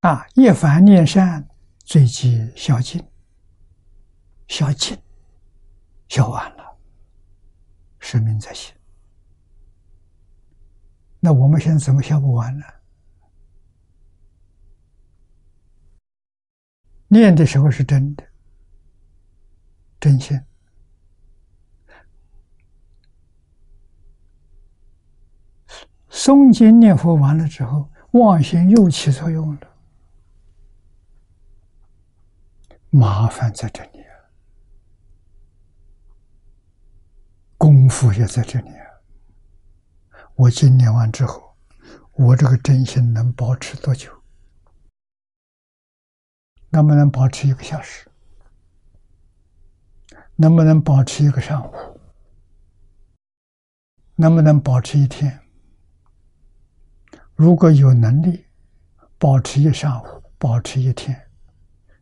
啊！一凡念善，最忌消尽，消尽，消完了，生命在心。那我们现在怎么消不完呢？念的时候是真的，真心；诵经念佛完了之后，妄心又起作用了。麻烦在这里啊，功夫也在这里啊。我经念完之后，我这个真心能保持多久？能不能保持一个小时？能不能保持一个上午？能不能保持一天？如果有能力保持一上午，保持一天，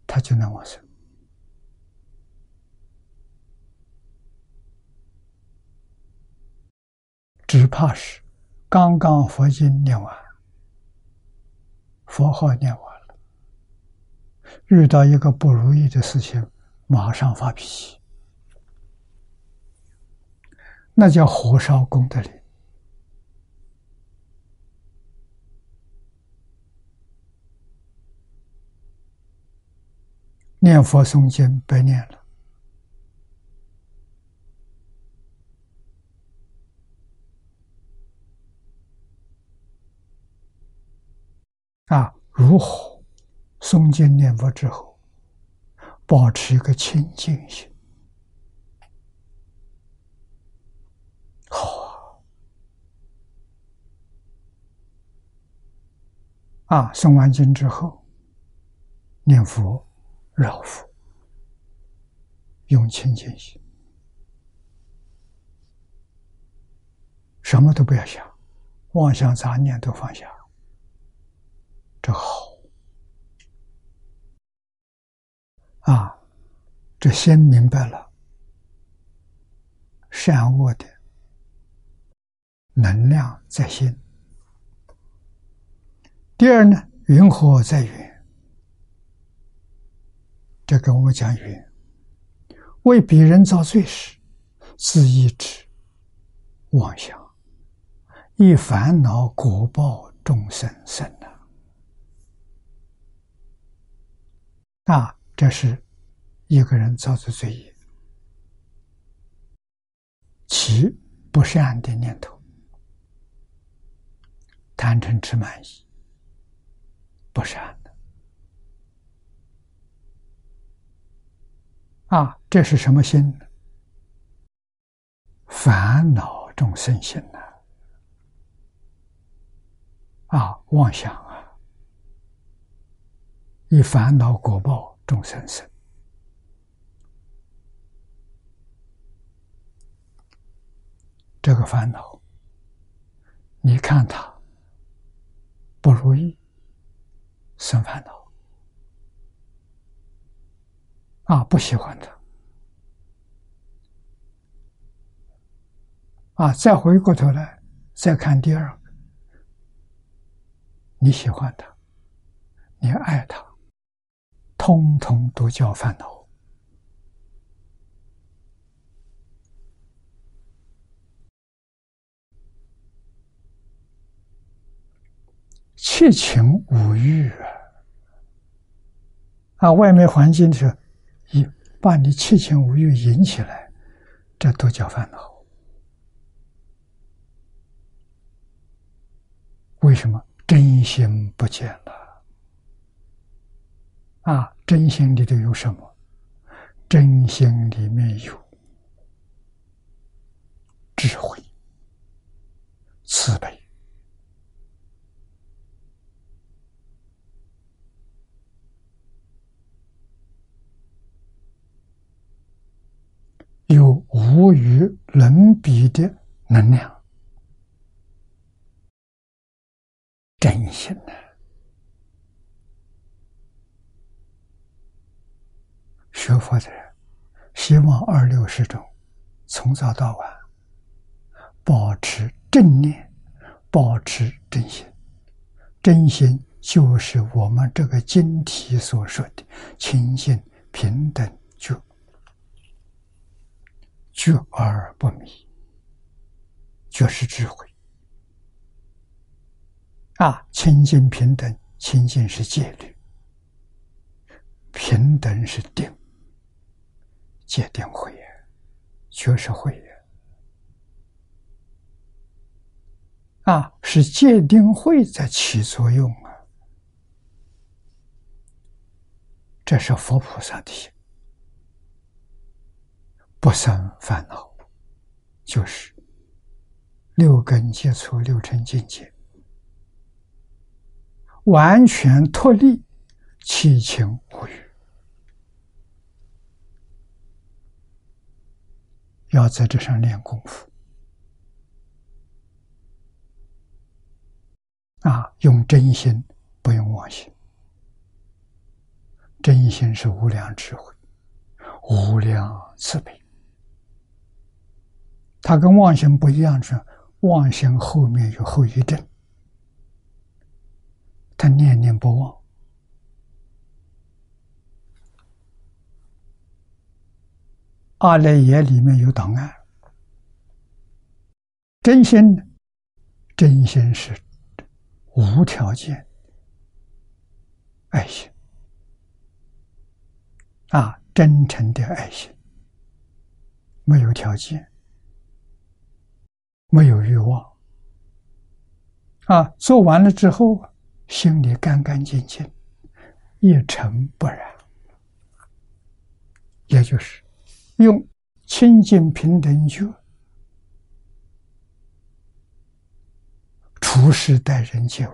他就能往生。只怕是刚刚佛经念完，佛号念完了，遇到一个不如意的事情，马上发脾气，那叫火烧功德林。念佛诵经白念了。啊，如何诵经念佛之后，保持一个清净心？好啊！啊，诵完经之后，念佛绕佛，用清净心，什么都不要想，妄想杂念都放下。这好啊！这先明白了善恶的能量在心。第二呢，云何在云？这跟我讲云，为别人造罪时，自意志妄想，以烦恼果报众生生的。啊，这是一个人造的罪业，其不善的念头，贪嗔痴慢疑，不善的。啊，这是什么心？烦恼众生心呐！啊，妄想。以烦恼果报众生生，这个烦恼，你看他不如意，生烦恼啊，不喜欢他啊，再回过头来再看第二个，你喜欢他，你爱他。通通都叫烦恼，七情五欲啊！啊，外面环境是，一把你七情五欲引起来，这都叫烦恼。为什么真心不见了？啊，真心里头有什么？真心里面有智慧、慈悲，有无与伦比的能量，真心呢？学佛的人，希望二六时中，从早到晚，保持正念，保持真心。真心就是我们这个经题所说的清净平等觉，觉而不迷，觉是智慧。啊，清净平等，清净是戒律，平等是定。戒定慧也，确实慧也啊！是戒定慧在起作用啊！这是佛菩萨的心，不生烦恼，就是六根接触六尘境界，完全脱离七情五欲，要在这上练功夫啊！用真心，不用妄心。真心是无量智慧，无量慈悲。它跟妄心不一样，是妄心后面有后遗症，他念念不忘。阿赖耶里面有档案，真心，真心是无条件爱心。啊，真诚的爱心，没有条件，没有欲望。啊，做完了之后，心里干干净净，一尘不染，也就是用清净平等觉处事待人接物，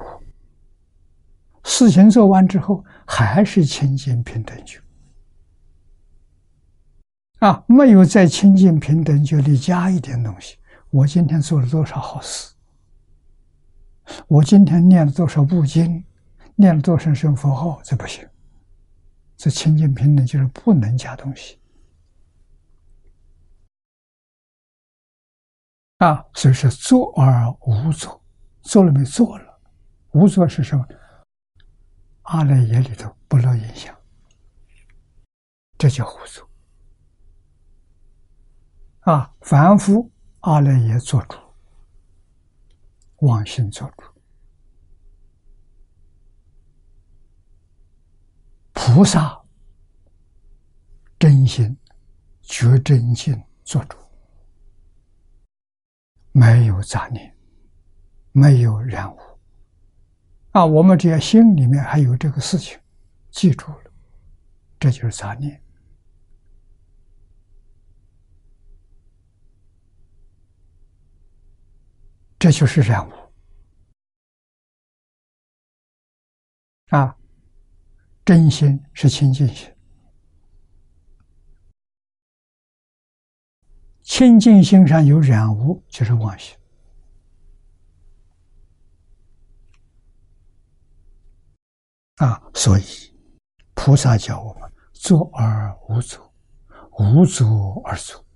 事情做完之后，还是清净平等觉。啊，没有在清净平等觉里加一点东西。我今天做了多少好事？我今天念了多少部经，念了多少声佛号？这不行。这清净平等就是不能加东西。啊，所以说做而无作，做了没做了？无作是什么？阿赖耶里头不落影响，这叫无作。啊，凡夫阿赖耶做主，妄心做主；菩萨真心觉真心做主，没有杂念，没有染污。啊，我们只要心里面还有这个事情，记住了，这就是杂念。这就是染污啊！真心是清净心，清净心上有染污，就是妄心啊！所以菩萨教我们做而无作，无作而作，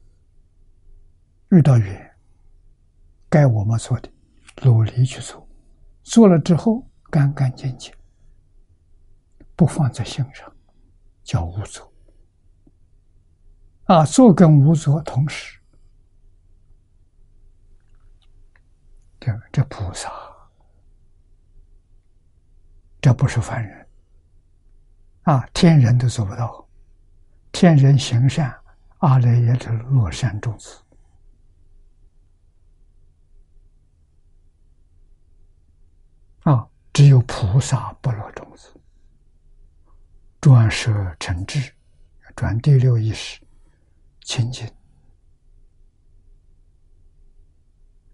遇到缘。该我们做的，努力去做，做了之后干干净净，不放在心上，叫无作。啊，做跟无做同时，这这菩萨，这不是凡人，啊，天人都做不到，天人行善，阿赖耶是落善种子。啊，只有菩萨不落种子，转舍成智，转第六意识清净，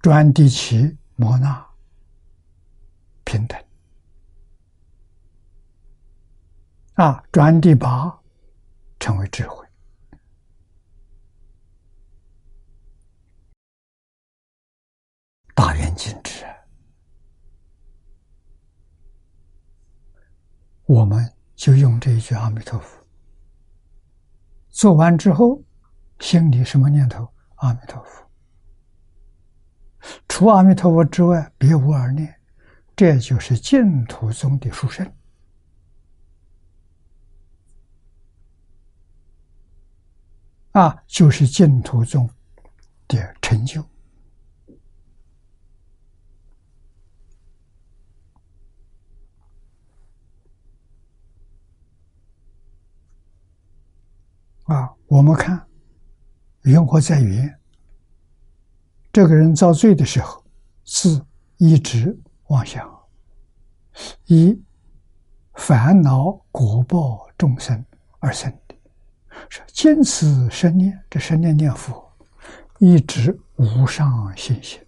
转第七摩那平等，啊，转第八成为智慧，大圆镜智。我们就用这一句阿弥陀佛，做完之后，心里什么念头？阿弥陀佛。除阿弥陀佛之外，别无二念。这就是净土中的殊胜啊，就是净土中的成就。啊，我们看，云何在云？这个人遭罪的时候，是一直妄想，以烦恼果报众生而生的，是坚持生念，这生念念佛，一直无上信心，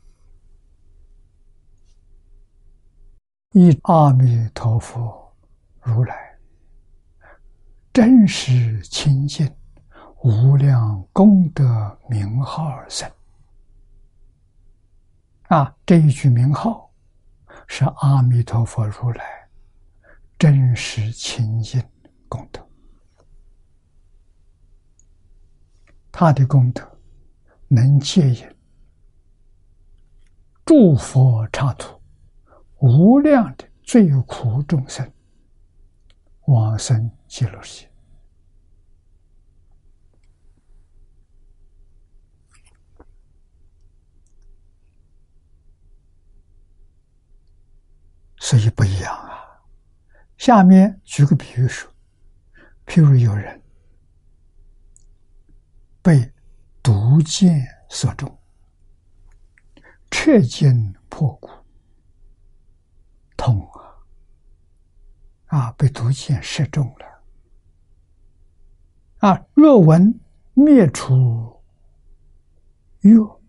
以阿弥陀佛如来真实清净无量功德名号而生。啊，这一句名号是阿弥陀佛如来真实清净功德，他的功德能接引诸佛刹土无量的罪苦众生往生极乐世界。所以不一样啊！下面举个比喻说，譬如有人被毒箭射中，彻筋破骨，痛啊！啊，被毒箭射中了啊！若闻灭除药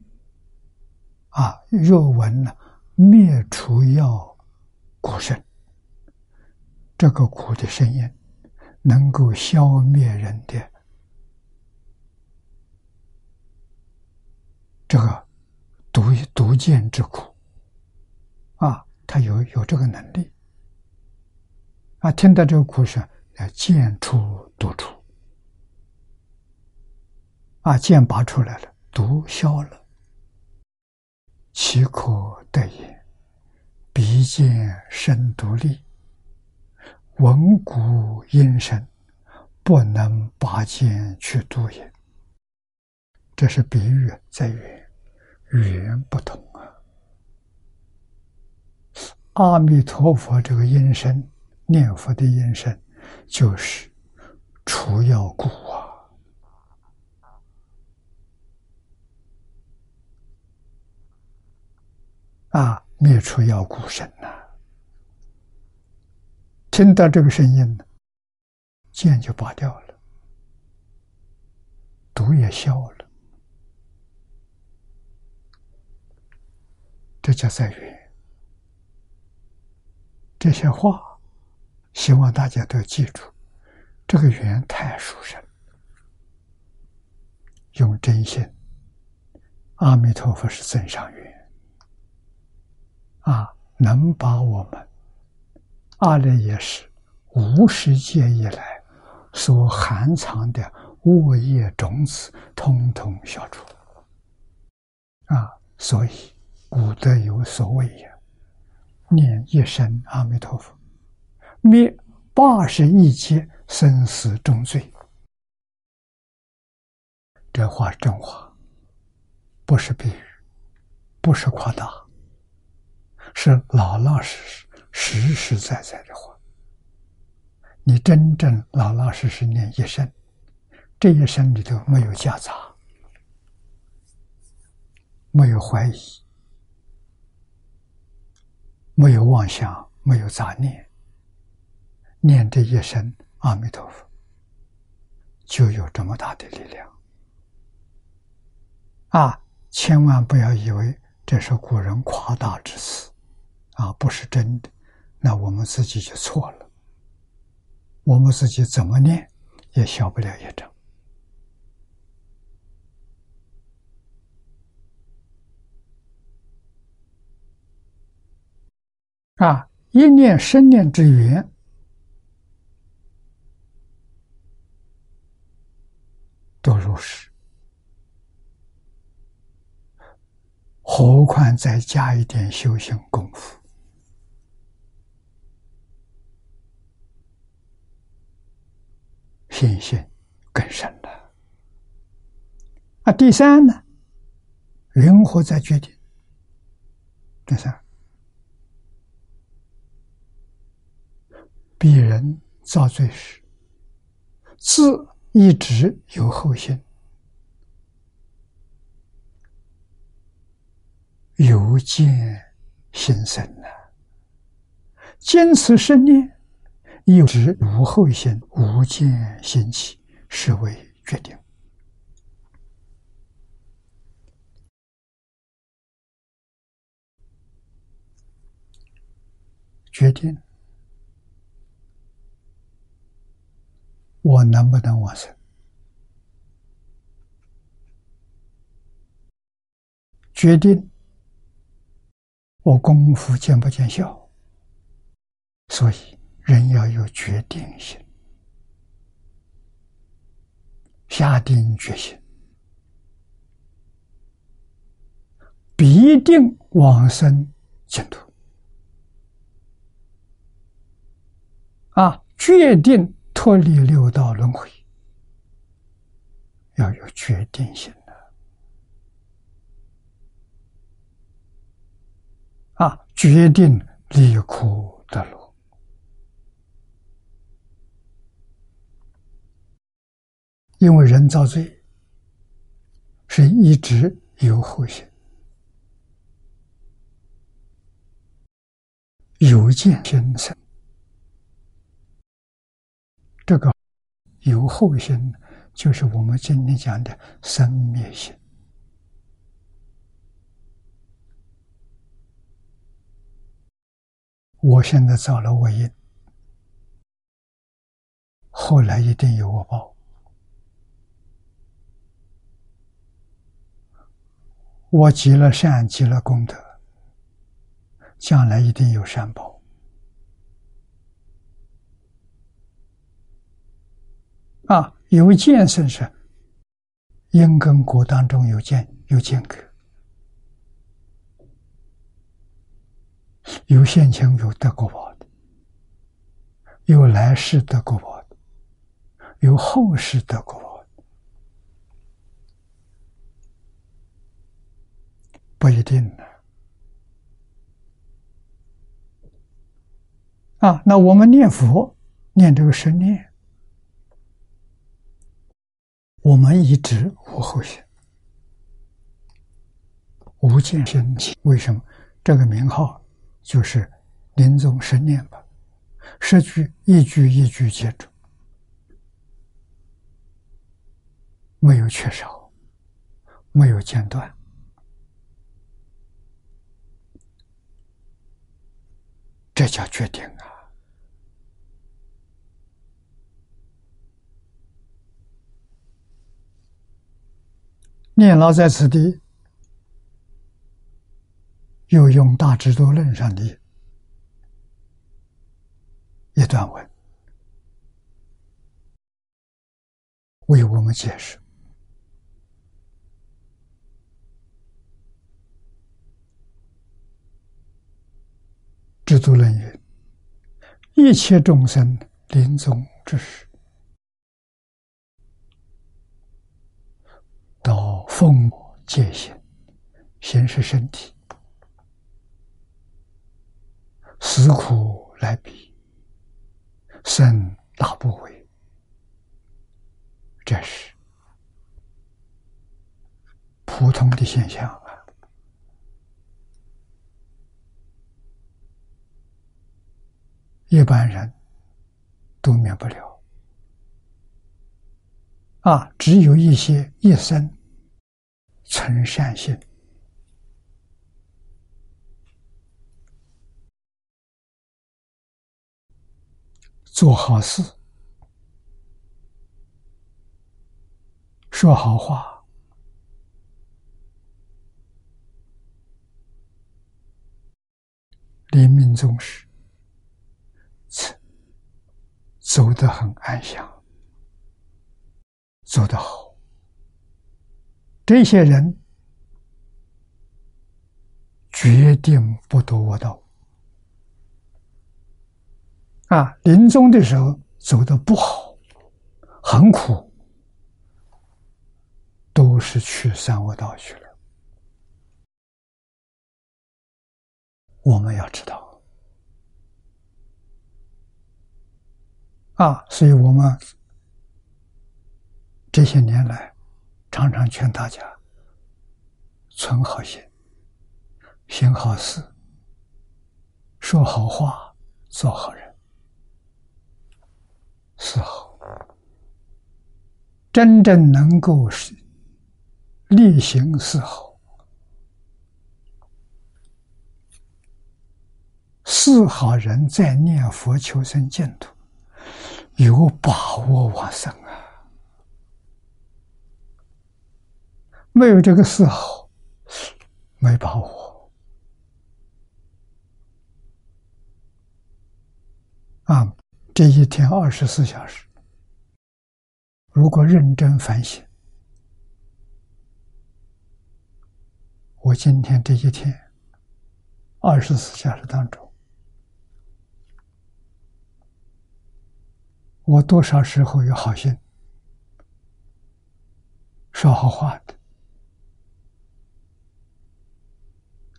啊，若闻呢灭除药。苦声，这个苦的声音能够消灭人的这个毒毒箭之苦。啊，他有有这个能力。啊，听到这个苦声，要剑出毒出啊，剑拔出来了，毒消了，岂可得也？鼻见身独立，闻鼓音声，不能拔剑去度也。这是比喻在于语言不同啊。阿弥陀佛，这个音声念佛的音声，就是除妖鼓啊啊。灭除妖蛊声呐！听到这个声音呢，剑就拔掉了，毒也消了。这叫在缘。这些话，希望大家都记住。这个缘太殊胜，用真心，阿弥陀佛是增上缘。啊，能把我们阿赖耶识无始界以来所含藏的恶业种子，通通消除。啊，所以古德有所谓也：念一声阿弥陀佛，灭八十一劫生死重罪。这话是真话，不是比喻，不是夸大。是老老实实、实实在在的话。你真正老老实实念一生，这一生里头没有夹杂，没有怀疑，没有妄想，没有杂念，念这一生阿弥陀佛，就有这么大的力量。啊，千万不要以为这是古人夸大之词。啊，不是真的，那我们自己就错了。我们自己怎么念，也消不了业障。啊，一念生念之缘，都如是，何况再加一点修行功夫？信心更深了。啊，第三呢，灵活在决定。第三，鄙人造罪时，自一直有后心，有见心生了，坚持生念。有知无后心，无见心起，是为决定。决定。我能不能往生，决定。我功夫见不见效，所以人要有决定性，下定决心，必定往生净土。啊，决定脱离六道轮回，要有决定性的啊，决定离苦得乐，因为人造罪是一直有后心，有见先生。这个有后心，就是我们今天讲的生灭心。我现在造了恶因，后来一定有恶报。我积了善，积了功德，将来一定有善报。啊，有见生是因跟果当中有见有间隔，有现前有得果报的，有来世得果报的，有后世得果报的，不一定呢。啊，那我们念佛念这个神念。我们一直无后心，无见生起。为什么这个名号就是临终生念吧？十句一句一句接住，没有缺少，没有间断，这叫决定啊！念老在此地，又用《大智度论》上的一段文为我们解释：“智度论云，一切众生临终之时。”到风界限，先是身体，死苦来比，生大不为，这是普通的现象啊，一般人都免不了。啊，只有一些一生存善心、做好事、说好话，临命终时走得很安详。走得好，这些人决定不夺我道。啊，临终的时候走的不好，很苦，都是去三恶道去了。我们要知道，啊，所以我们。这些年来，常常劝大家存好心、行好事、说好话、做好人，是好。真正能够是力行是好，是好人在念佛求生净土，有把握往生啊！没有这个时候，没把握啊！这一天二十四小时，如果认真反省，我今天这一天二十四小时当中，我多少时候有好心说好话的？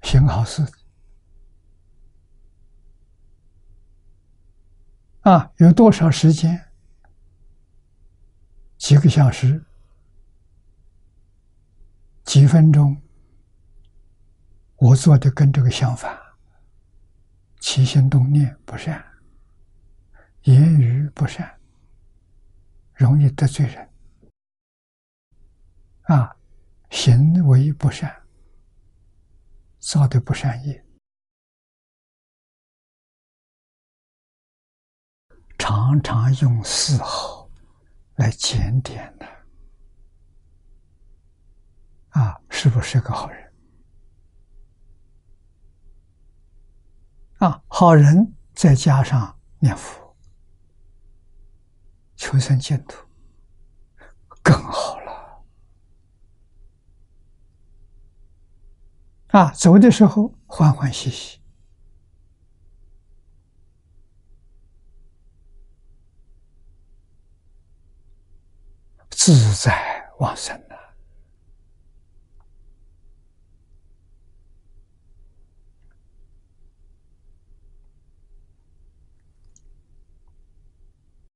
行好事啊！有多少时间？几个小时？几分钟？我做的跟这个相反，起心动念不善，言语不善，容易得罪人啊！行为不善。造的不善业，常常用四好来检点的，啊，是不是个好人？啊，好人再加上念佛、求生净土，更好了。啊，走的时候欢欢喜喜，自在往生了。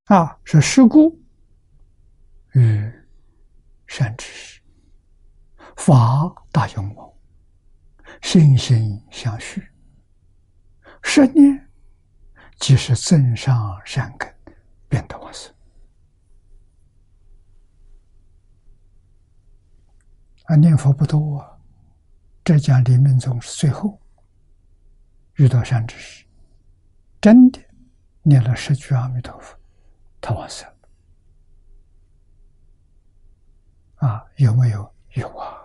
啊，是事故与善知识，法大勇猛。心心相续，十年即是增上善根，变得往生。啊，念佛不多啊，浙江李明宗是最后遇到善知识，真的念了十句阿弥陀佛，他往生。啊，有没有？有啊。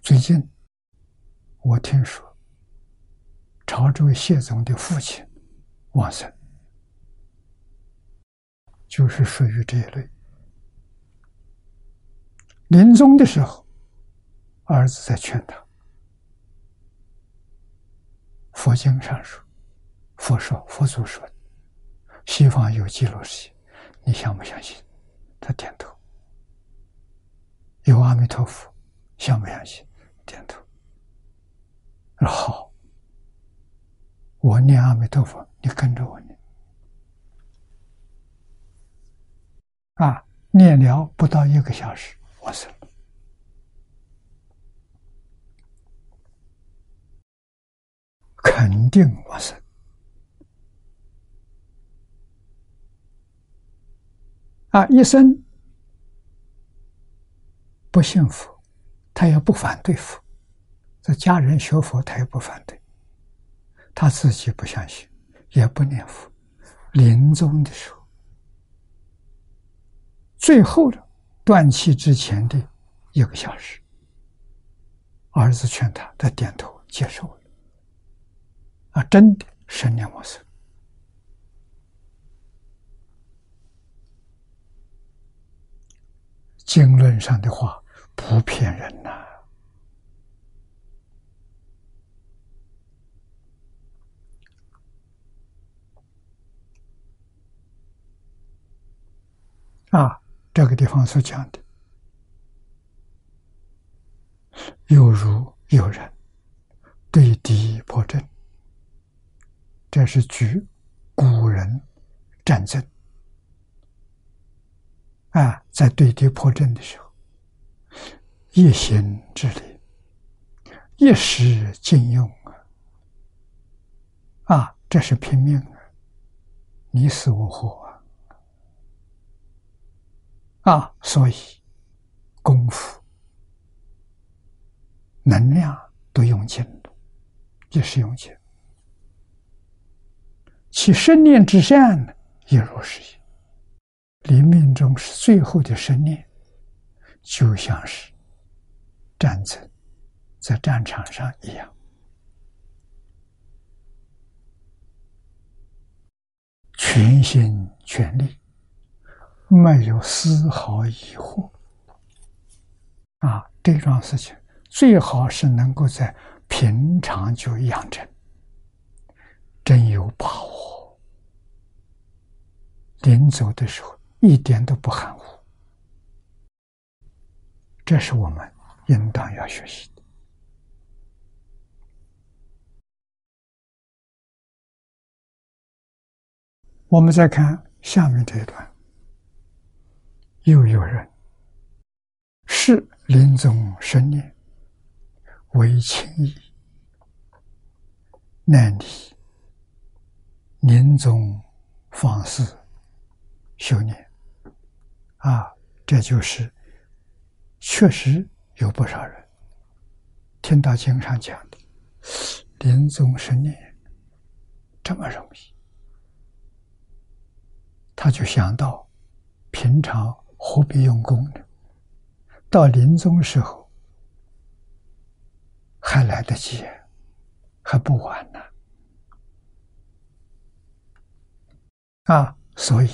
最近，我听说潮州谢总的父亲往生，就是属于这一类。临终的时候，儿子在劝他：“佛经上说，佛说，佛祖说，西方有极乐世界，你相不相信？”他点头。有阿弥陀佛，相不相信？点头，好，我念阿弥陀佛，你跟着我念。啊，念了不到一个小时，我死了，肯定我生。啊，一生不幸福。他也不反对佛，这家人学佛，他也不反对。他自己不相信，也不念佛。临终的时候，最后的断气之前的一个小时，儿子劝他，他点头接受了。啊，真的生念往生。经论上的话。不骗人呐！啊，这个地方所讲的，有如有人对敌破阵，这是举古人战争啊，在对敌破阵的时候。一心之力，一时尽用啊！啊，这是拼命啊！你死我活啊！啊，所以功夫能量都用尽了，也是用尽了。其生念之善呢，亦如是也。临命终是最后的生念，就像是战争在战场上一样，全心全力，没有丝毫疑惑。啊，这桩事情最好是能够在平常就养成，真有把握，临走的时候。一点都不含糊，这是我们应当要学习的。我们再看下面这一段，又有人是临终生念为情义，难离临终方式修念。啊，这就是确实有不少人听到经上讲的“临终生念”这么容易，他就想到平常何必用功呢？到临终时候还来得及，还不晚呢。啊所以。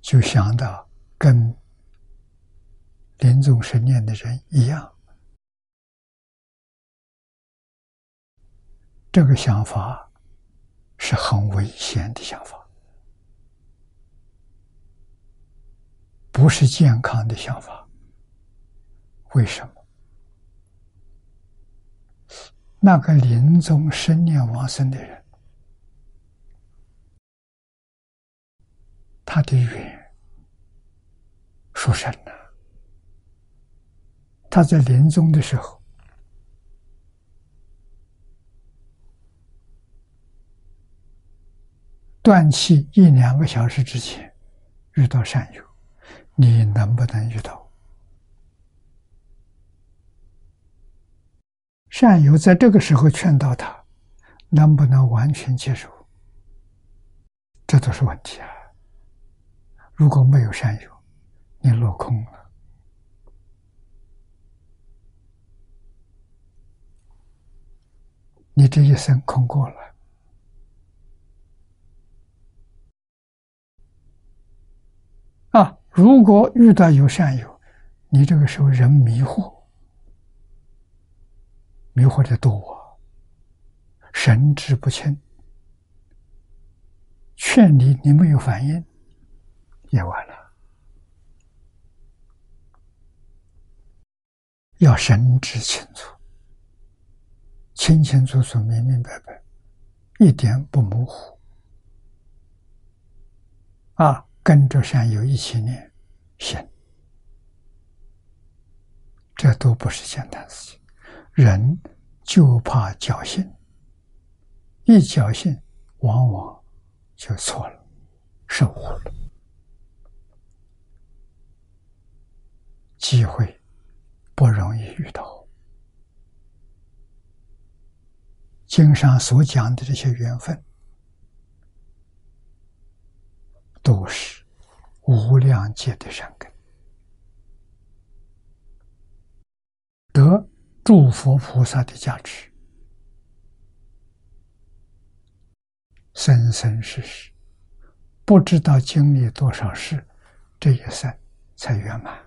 就想到跟临终生念的人一样，这个想法是很危险的想法，不是健康的想法。为什么？那个临终生念往生的人。他的缘殊深呐！他在临终的时候，断气一两个小时之前遇到善友，你能不能遇到善友？在这个时候劝导他，能不能完全接受？这都是问题啊！如果没有善友，你落空了，你这一生空过了。啊，如果遇到有善友，你这个时候人迷惑，迷惑的多，神志不清，劝你你没有反应。也完了，要神志清楚，清清楚楚、明明白白，一点不模糊。啊，跟着善友一起念，行，这都不是简单事情。人就怕侥幸，一侥幸，往往就错了，受误了。机会不容易遇到，经上所讲的这些缘分，都是无量劫的善根，得诸佛菩萨的加持，生生世世不知道经历多少事，这一生才圆满。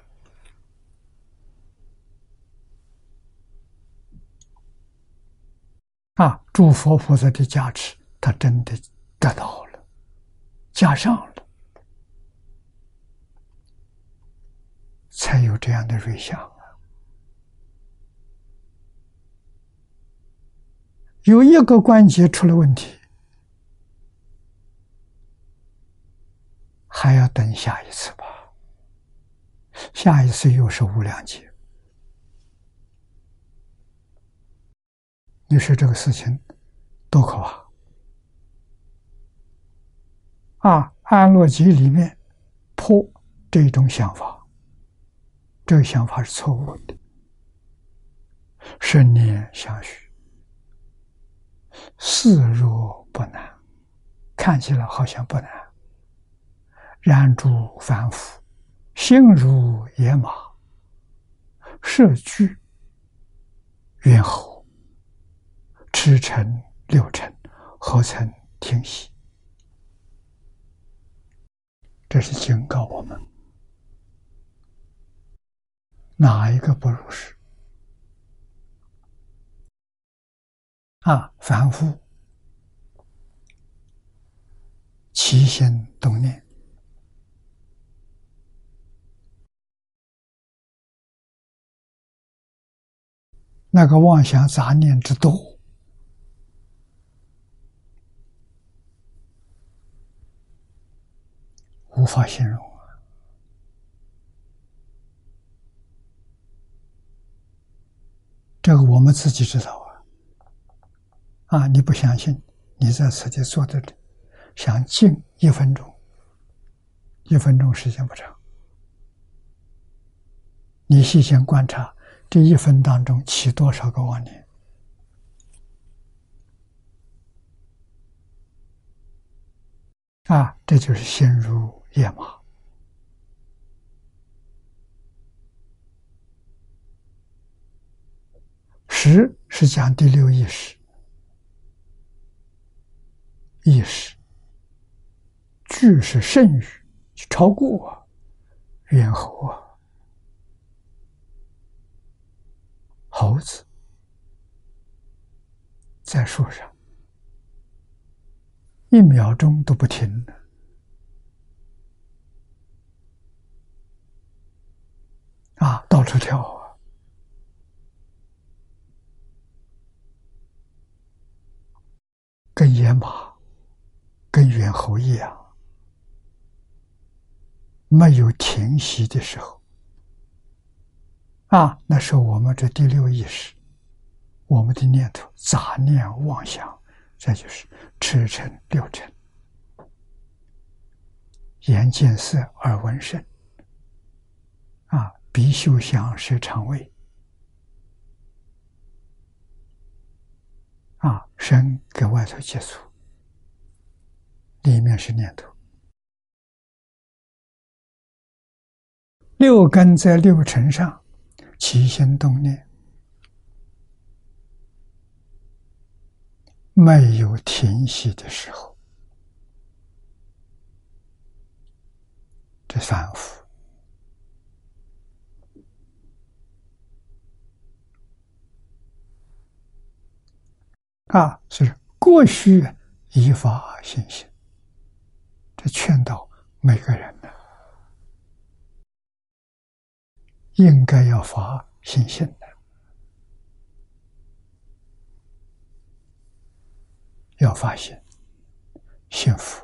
啊！诸佛菩萨的加持，他真的得到了，加上了，才有这样的瑞相啊！有一个关节出了问题，还要等下一次吧？下一次又是无量劫。你说这个事情多可怕！啊，《安乐集》里面破这种想法，这个想法是错误的。生念相许，似若不难，看起来好像不难。然诸凡夫，心如野马，设具猿猴，驰骋六尘，何曾停息？这是警告我们，哪一个不如是？啊，凡夫起心动念，那个妄想杂念之多，无法形容啊！这个我们自己知道啊！啊，你不相信？你在此地坐着，想静一分钟，一分钟时间不长，你细心观察这一分当中起多少个妄念？啊，这就是心如野马。十是讲第六意识，意识；具是剩余，超过啊，猿猴啊，猴子在树上。一秒钟都不停的啊，到处跳啊，跟野马、跟猿猴一样，没有停息的时候啊，那是我们这第六意识，我们的念头、杂念、妄想。这就是驰骋六尘，眼见色，耳闻声，啊，鼻嗅香，舌肠胃，啊，身跟外头接触，里面是念头，六根在六尘上起心动念。没有停息的时候，这反复啊，所以过去依法行心，这劝导每个人呢，应该要发信心的。要发现，幸福，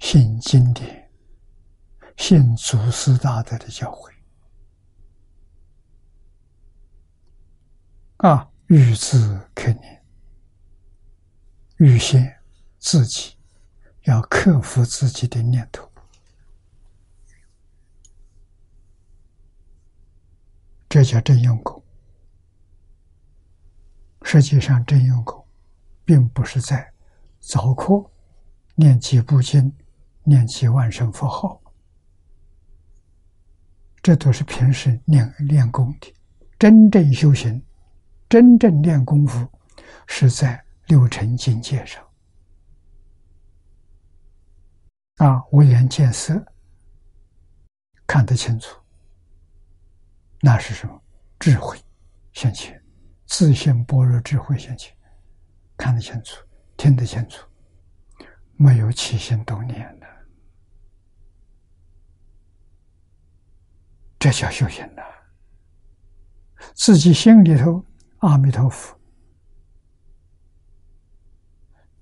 信经典，信祖师大德的教诲，啊，欲自肯念，预先自己要克服自己的念头，这叫真用功。实际上，真用功。并不是在早课念几部经、念几万声佛号，这都是平时练练功的。真正修行、真正练功夫，是在六尘境界上。啊，无眼见色，看得清楚，那是什么？智慧现前，自信般若智慧现前。看得清楚，听得清楚，没有起心动念的，这叫修行呐。自己心里头，阿弥陀佛，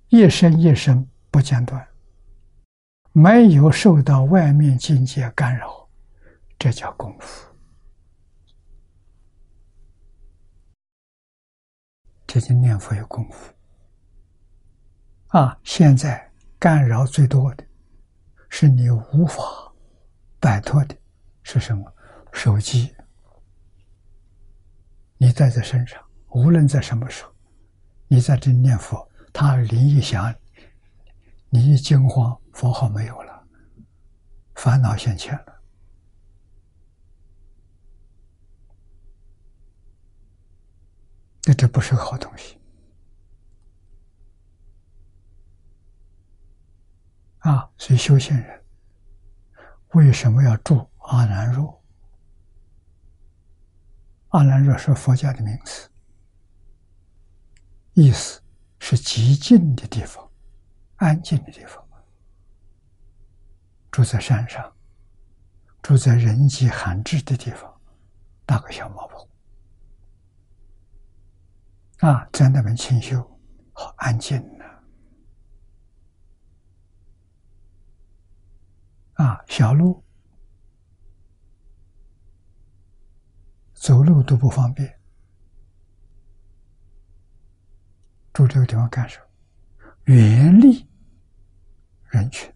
一生一生不间断，没有受到外面境界干扰，这叫功夫。这就念佛有功夫。啊，现在干扰最多的，是你无法摆脱的，是什么？手机，你带在身上，无论在什么时候，你在这念佛，他铃一响，你一惊慌，佛号没有了，烦恼现前了，那这不是个好东西。啊，所以修行人为什么要住阿难若？阿难若是佛家的名词，意思是极静的地方，安静的地方。住在山上，住在人迹罕至的地方，搭个小茅棚，啊，在那边清修，好安静。啊，小路走路都不方便，住这个地方干什么？远离人群，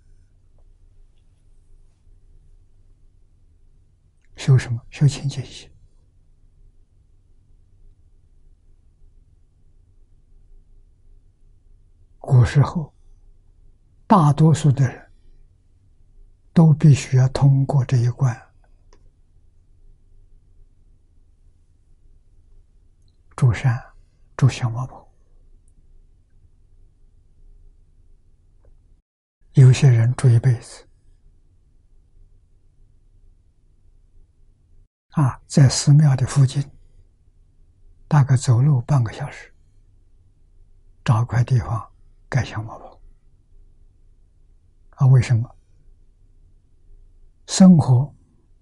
修什么？修清净心。古时候，大多数的人。都必须要通过这一关，住山，住小茅棚。有些人住一辈子，啊，在寺庙的附近，大概走路半个小时，找块地方盖小茅棚。啊，为什么？生活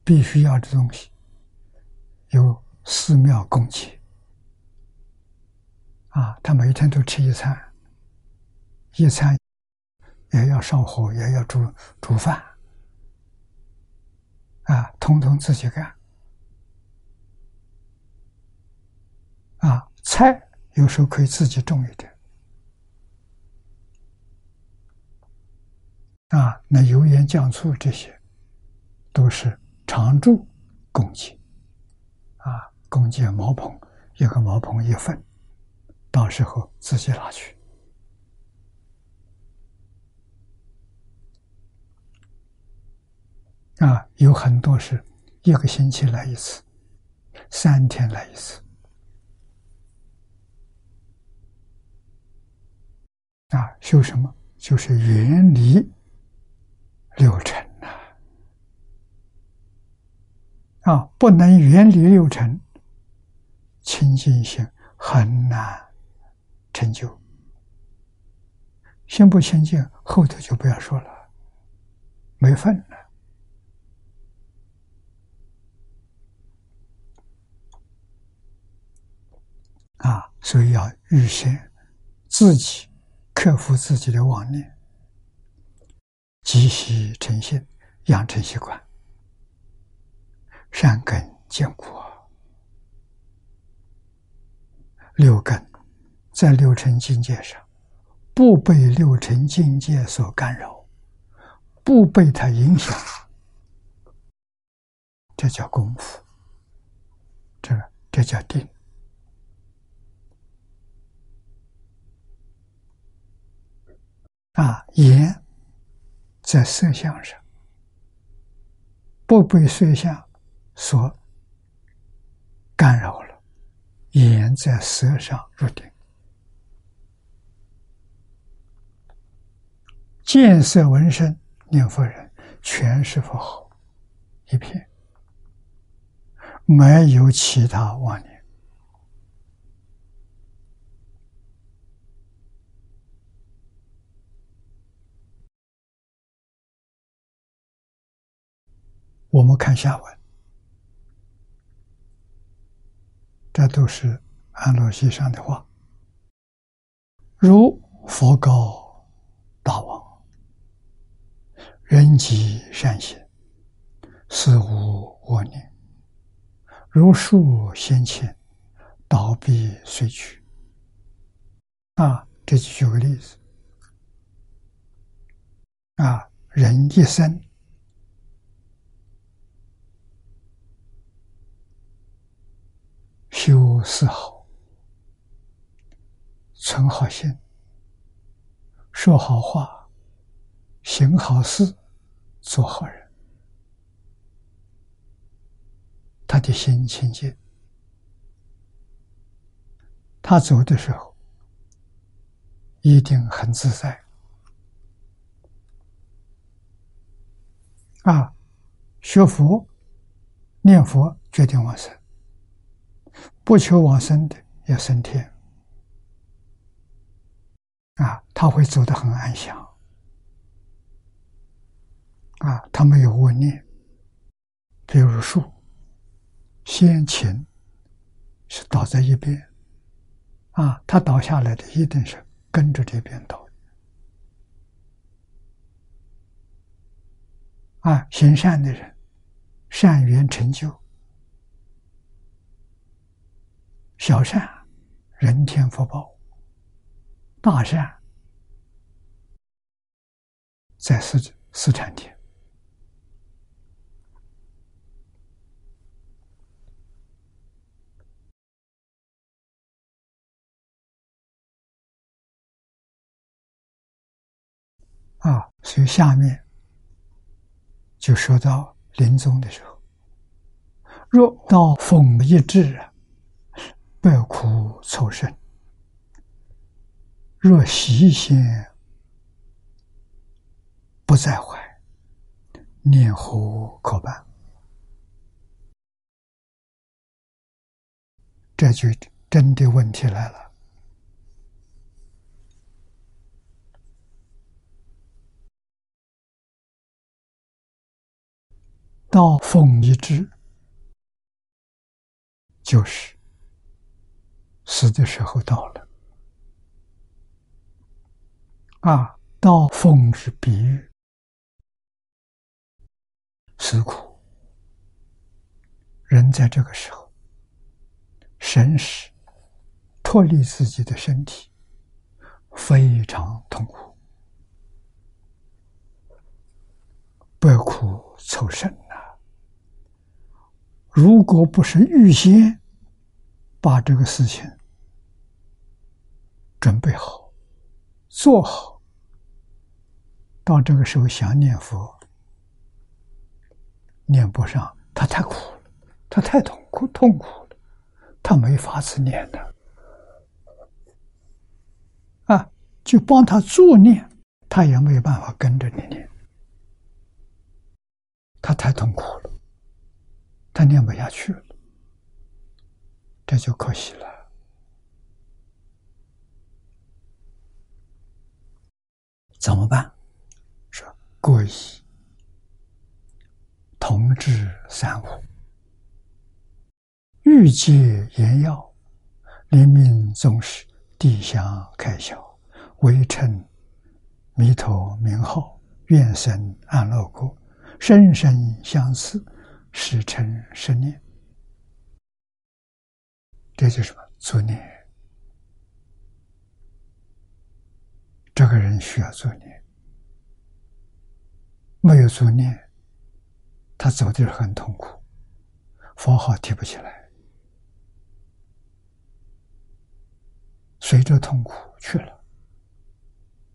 必须要的东西，有寺庙供给。啊，他每天都吃一餐，一餐也要烧火，也要煮煮饭，啊，通通自己干。啊，菜有时候可以自己种一点。啊，那油盐酱醋这些。都是常住供给，啊，供给茅棚，一个茅棚一份，到时候自己拿去。啊，有很多是一个星期来一次，三天来一次。啊，修什么？就是远离六尘呐。啊，不能远离六尘，清净心很难成就。心不清净，后头就不要说了，没份了。啊，所以要预先自己克服自己的妄念，积习成性，养成习惯。善根坚固，六根在六尘境界上，不被六尘境界所干扰，不被它影响，这叫功夫。这个这叫定。啊，眼在色相上，不被色相。所干扰了，眼在色上入定，见色闻声念佛人全是佛号一片，没有其他妄念。我们看下文。这都是安乐席上的话。如佛告大王：“人即善行，似无我念。如树先前，倒必随去。”啊，这就举个例子。啊，人一生修四好，存好心，说好话，行好事，做好人。他的心清净，他走的时候一定很自在。啊，学佛、念佛，决定往生。不求往生的要升天，啊，他会走得很安详，啊，他没有恶念，比如树，先秦是倒在一边，啊，他倒下来的一定是跟着这边倒，啊，行善的人，善缘成就。小善，人天福报；大善，在四四禅天。啊，所以下面就说到临终的时候，若到风一至啊。百苦凑身，若习心不在怀，念何可办？这就真的问题来了。到风一之，就是。死的时候到了，啊，到风是比喻，死苦。人在这个时候，神识脱离自己的身体，非常痛苦，百苦凑身呐。如果不是预先。把这个事情准备好，做好，到这个时候想念佛，念不上，他太苦了，他太痛苦，痛苦了，他没法子念的，啊，就帮他助念，他也没有办法跟着你念，他太痛苦了，他念不下去了。这就可惜了。怎么办？说过以同治三五，欲戒言要，临命终时，地相开销，微称弥陀名号，愿生安乐国，生生相似，时成十念。这就是什么？作孽。这个人需要作孽，没有作孽，他走的很痛苦，佛号提不起来，随着痛苦去了，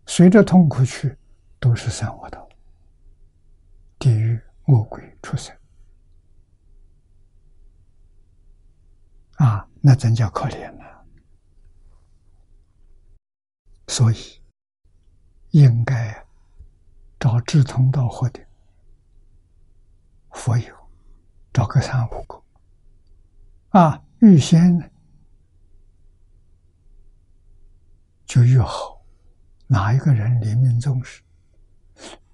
随着痛苦去，都是三恶道、地狱、魔鬼、畜生。啊，那真叫可怜了。所以，应该找志同道合的佛友，找个三五个，啊，预先就约好哪一个人临命终时，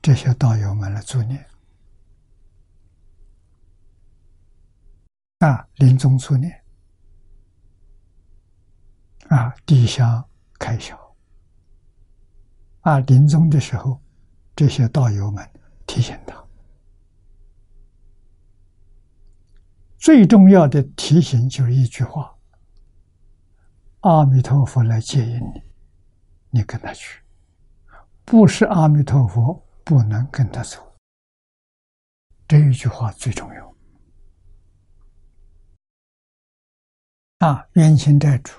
这些道友们来助念，啊，临终助念。啊，地下开销。啊，临终的时候，这些道友们提醒他，最重要的提醒就是一句话：“阿弥陀佛来接引你，你跟他去；不是阿弥陀佛，不能跟他走。”这一句话最重要。啊，冤亲债主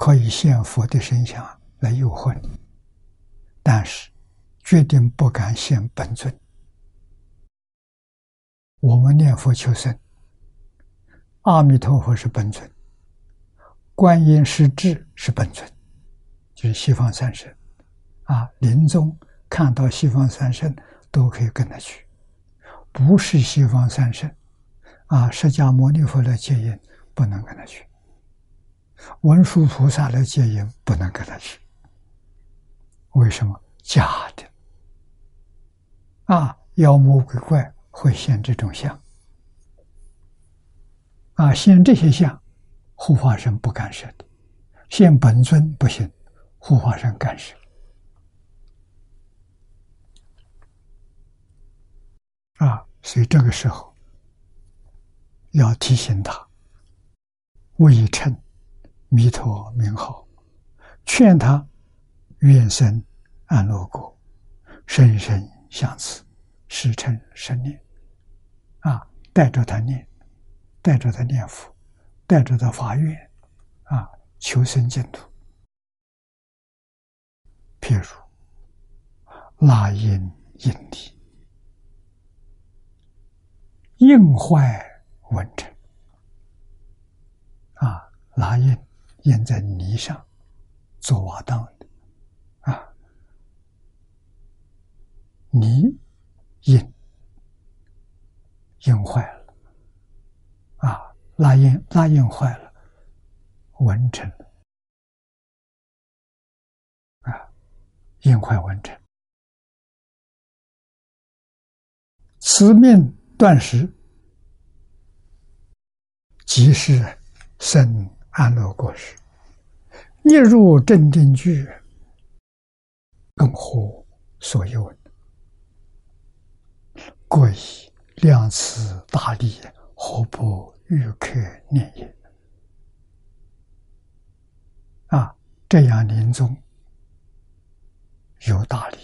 可以献佛的身像来诱惑你，但是决定不敢献本尊。我们念佛求生，阿弥陀佛是本尊，观音是智是本尊，就是西方三圣。啊，临终看到西方三圣都可以跟他去，不是西方三圣，啊，释迦牟尼佛来接引不能跟他去，文殊菩萨来接引不能跟他去，为什么？假的，啊，妖魔鬼怪会现这种相，啊，现这些相，护法神不干涉的，现本尊不行，护法神干涉。啊，所以这个时候要提醒他，未称弥陀名号，劝他愿生安乐国，生生相持，时称生念。啊，带着他念，带着他念佛，带着他发愿，啊，求生净土。譬如拉音印地。印坏文成啊，拿印印在泥上做瓦当的。啊，泥印印坏了。啊，拉印拉印坏了，完成了。啊，印坏完成，此命。断食，即是生安乐果实；一入正定句，更何所有？过以量慈大利，何不欲可念也？啊，这样临终有大利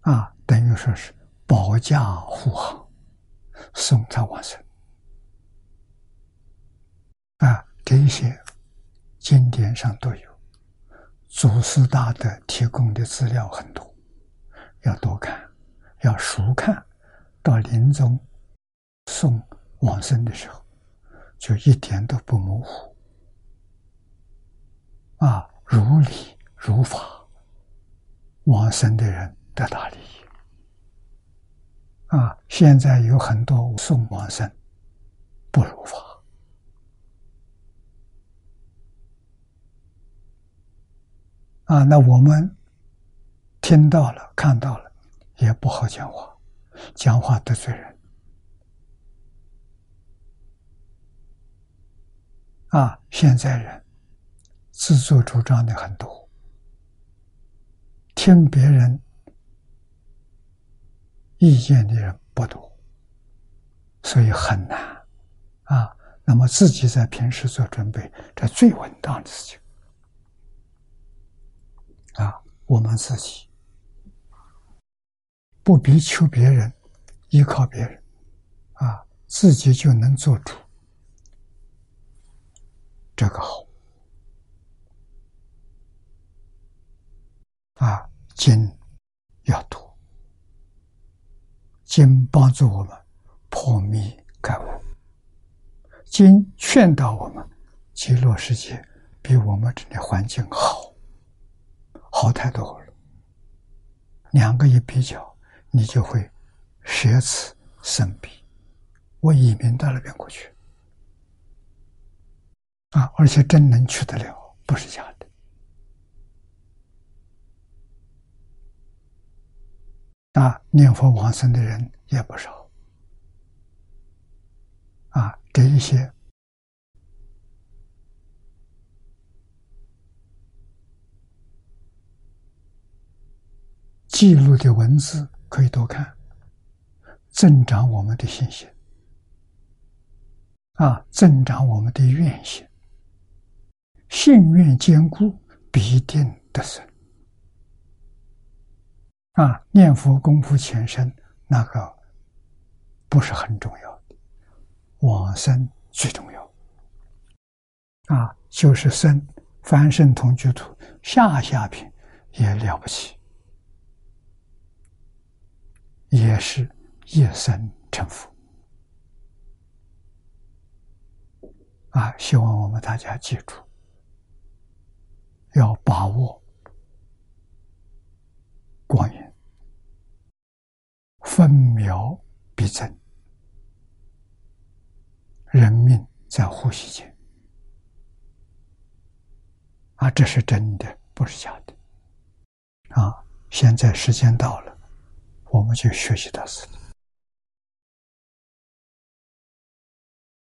啊，等于说是。保驾护航，送他往生啊！这些经典上都有，祖师大德提供的资料很多，要多看，要熟看，到临终送往生的时候，就一点都不模糊啊！如理如法，往生的人得大利益。啊，现在有很多送往生不如法啊，那我们听到了、看到了，也不好讲话，讲话得罪人啊。现在人自作主张的很多，听别人。意见的人不多，所以很难啊。那么自己在平时做准备，这最稳当的事情啊。我们自己不必求别人，依靠别人啊，自己就能做主，这个好啊。经要读。经帮助我们破迷开悟，经劝导我们，极乐世界比我们这里环境好，好太多了。两个一比较，你就会舍此生彼。我移民到那边过去，啊，而且真能去得了，不是假的。啊，念佛往生的人也不少。啊，这一些记录的文字可以多看，增长我们的信心。啊，增长我们的愿心，信愿坚固，必定得生。啊，念佛功夫前身那个不是很重要的，往生最重要。啊，就是生凡圣同居土下下品也了不起，也是一生成佛。啊，希望我们大家记住，要把握光阴，分秒必争，人命在呼吸间。啊，这是真的，不是假的。啊，现在时间到了，我们就学习到此。